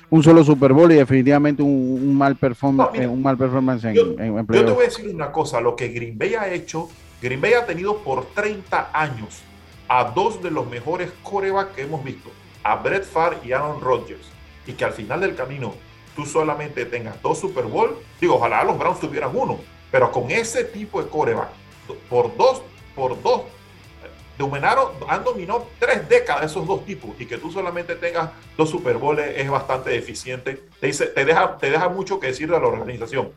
un solo Super Bowl y definitivamente un, un mal, performance, No, mira, eh, un mal performance en, en, en Yo te voy a decir una cosa, lo que Green Bay ha hecho, Green Bay ha tenido por 30 años a dos de los mejores corebacks que hemos visto, a Brett Favre y Aaron Rodgers, y que al final del camino tú solamente tengas dos Super Bowl, digo, ojalá los Browns tuvieran uno, pero con ese tipo de coreback, por dos, por dos, dominaron, han dominado tres décadas esos dos tipos y que tú solamente tengas dos Super Bowls es bastante deficiente, te, deja, te deja mucho que decir de la organización.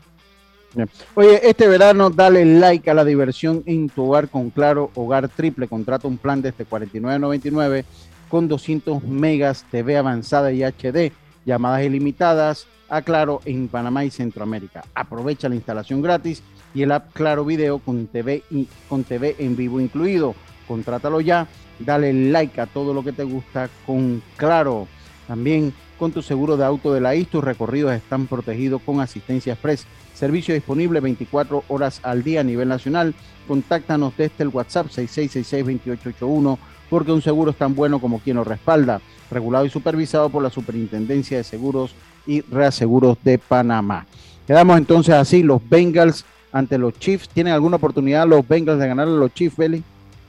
Oye, este verano dale like a la diversión en tu hogar con Claro Hogar Triple. Contrata un plan desde 49.99 con 200 megas TV avanzada y HD, llamadas ilimitadas a Claro en Panamá y Centroamérica. Aprovecha la instalación gratis y el app Claro Video con TV, y, con TV en vivo incluido. Contrátalo ya, dale like a todo lo que te gusta con Claro. También con tu seguro de auto de la IS, tus recorridos están protegidos con asistencia express. Servicio disponible 24 horas al día a nivel nacional. Contáctanos desde el WhatsApp 6666-2881 porque un seguro es tan bueno como quien lo respalda. Regulado y supervisado por la Superintendencia de Seguros y Reaseguros de Panamá. Quedamos entonces así, los Bengals ante los Chiefs. ¿Tienen alguna oportunidad los Bengals de ganar a los Chiefs, Belly?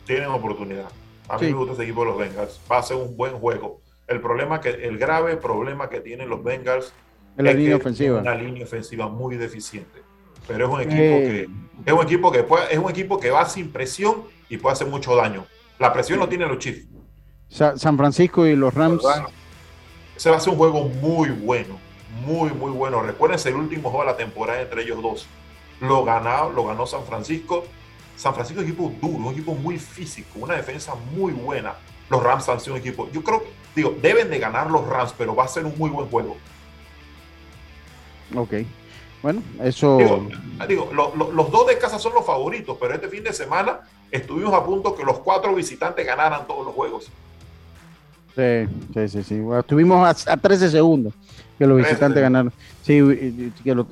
Tienen oportunidad. A mí Sí. me gusta ese equipo de los Bengals. Va a ser un buen juego. El problema que, el grave problema que tienen los Bengals En la es línea ofensiva. Una línea ofensiva muy deficiente. Pero es un equipo Eh. que es un equipo que puede, es un equipo que va sin presión y puede hacer mucho daño. La presión lo tienen los Chiefs. Sa- San Francisco y los Rams. Ese va a ser un juego muy bueno, muy, muy bueno. Recuérdense el último juego de la temporada entre ellos dos. Lo ganó, lo ganó San Francisco San Francisco es un equipo duro, un equipo muy físico, una defensa muy buena. Los Rams han sido un equipo, yo creo, digo, deben de ganar los Rams, pero va a ser un muy buen juego. Ok. Bueno, eso. Digo, los dos de casa son los favoritos, pero este fin de semana estuvimos a punto que los cuatro visitantes ganaran todos los juegos. Sí, sí, sí. sí. estuvimos a, 13 segundos que los visitantes ganaron. Sí, que, los,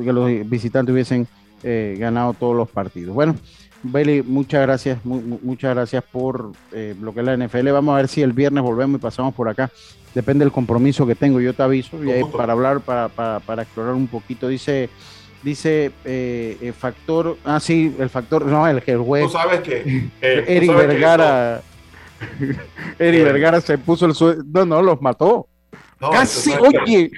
visitantes hubiesen eh, ganado todos los partidos. Bueno, Beli, muchas gracias, muchas gracias por eh, lo que es la NFL. Vamos a ver si el viernes volvemos y pasamos por acá. Depende del compromiso que tengo, yo te aviso. Y para hablar, para, para, para explorar un poquito. Dice Dice eh, el factor, ah sí, el factor, no, el que el juez. Tú sabes que eh, Eric Vergara, Eric Vergara se puso el suelo, no, no, los mató. casi, oye,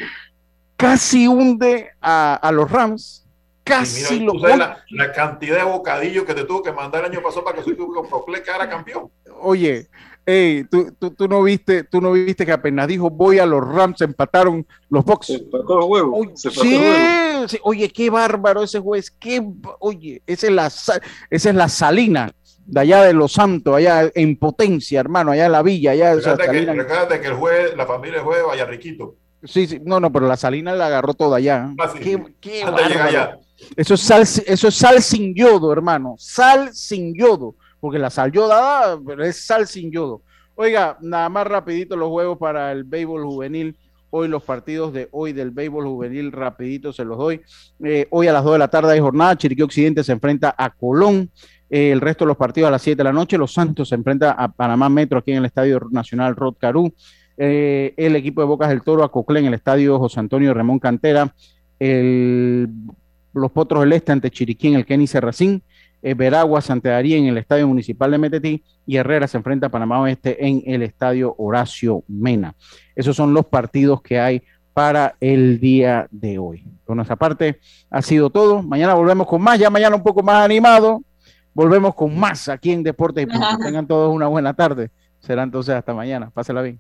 casi hunde a, a los Rams. Casi lo la, la, cantidad de bocadillos que te tuvo que mandar el año pasado para que su equipo era campeón. Oye, ¿tú, tú, tú, no viste, tú no viste que apenas dijo voy a los Rams, empataron los Bucks. Se empató huevo. Oye, sí, sí, oye, qué bárbaro ese juez, qué, oye, esa es la, esa es la salina de allá de Los Santos, allá en potencia, hermano, allá en la villa, allá. Recuerda, que, que, el juez, la familia del juez vaya riquito. Sí, sí, no, no, pero la salina la agarró toda allá. Ah, qué, qué allá. Eso es sal, eso es sal sin yodo, hermano, sal sin yodo porque la sal yodada es sal sin yodo. Oiga, nada más rapidito los juegos para el béisbol juvenil. Hoy los partidos de hoy del béisbol juvenil, rapidito se los doy. Eh, hoy a las 2 de la tarde hay jornada. Chiriquí Occidente se enfrenta a Colón. Eh, el resto de los partidos a las 7 de la noche. Los Santos se enfrenta a Panamá Metro aquí en el Estadio Nacional Rod Carú. Eh, el equipo de Bocas del Toro a Coclé en el Estadio José Antonio Ramón Cantera. Los Potros del Este ante Chiriquí en el Kenny Serracín eh, Veragua, Santa Daría en el Estadio Municipal de Metetí y Herrera se enfrenta a Panamá Oeste en el Estadio Horacio Mena. Esos son los partidos que hay para el día de hoy. Por nuestra parte, ha sido todo. Mañana volvemos con más, ya mañana un poco más animado. Volvemos con más aquí en Deportes y [LAUGHS] Tengan todos una buena tarde. Será entonces hasta mañana. Pásela bien.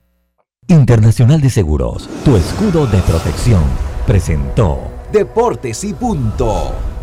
Internacional de Seguros, tu escudo de protección, presentó Deportes y Punto.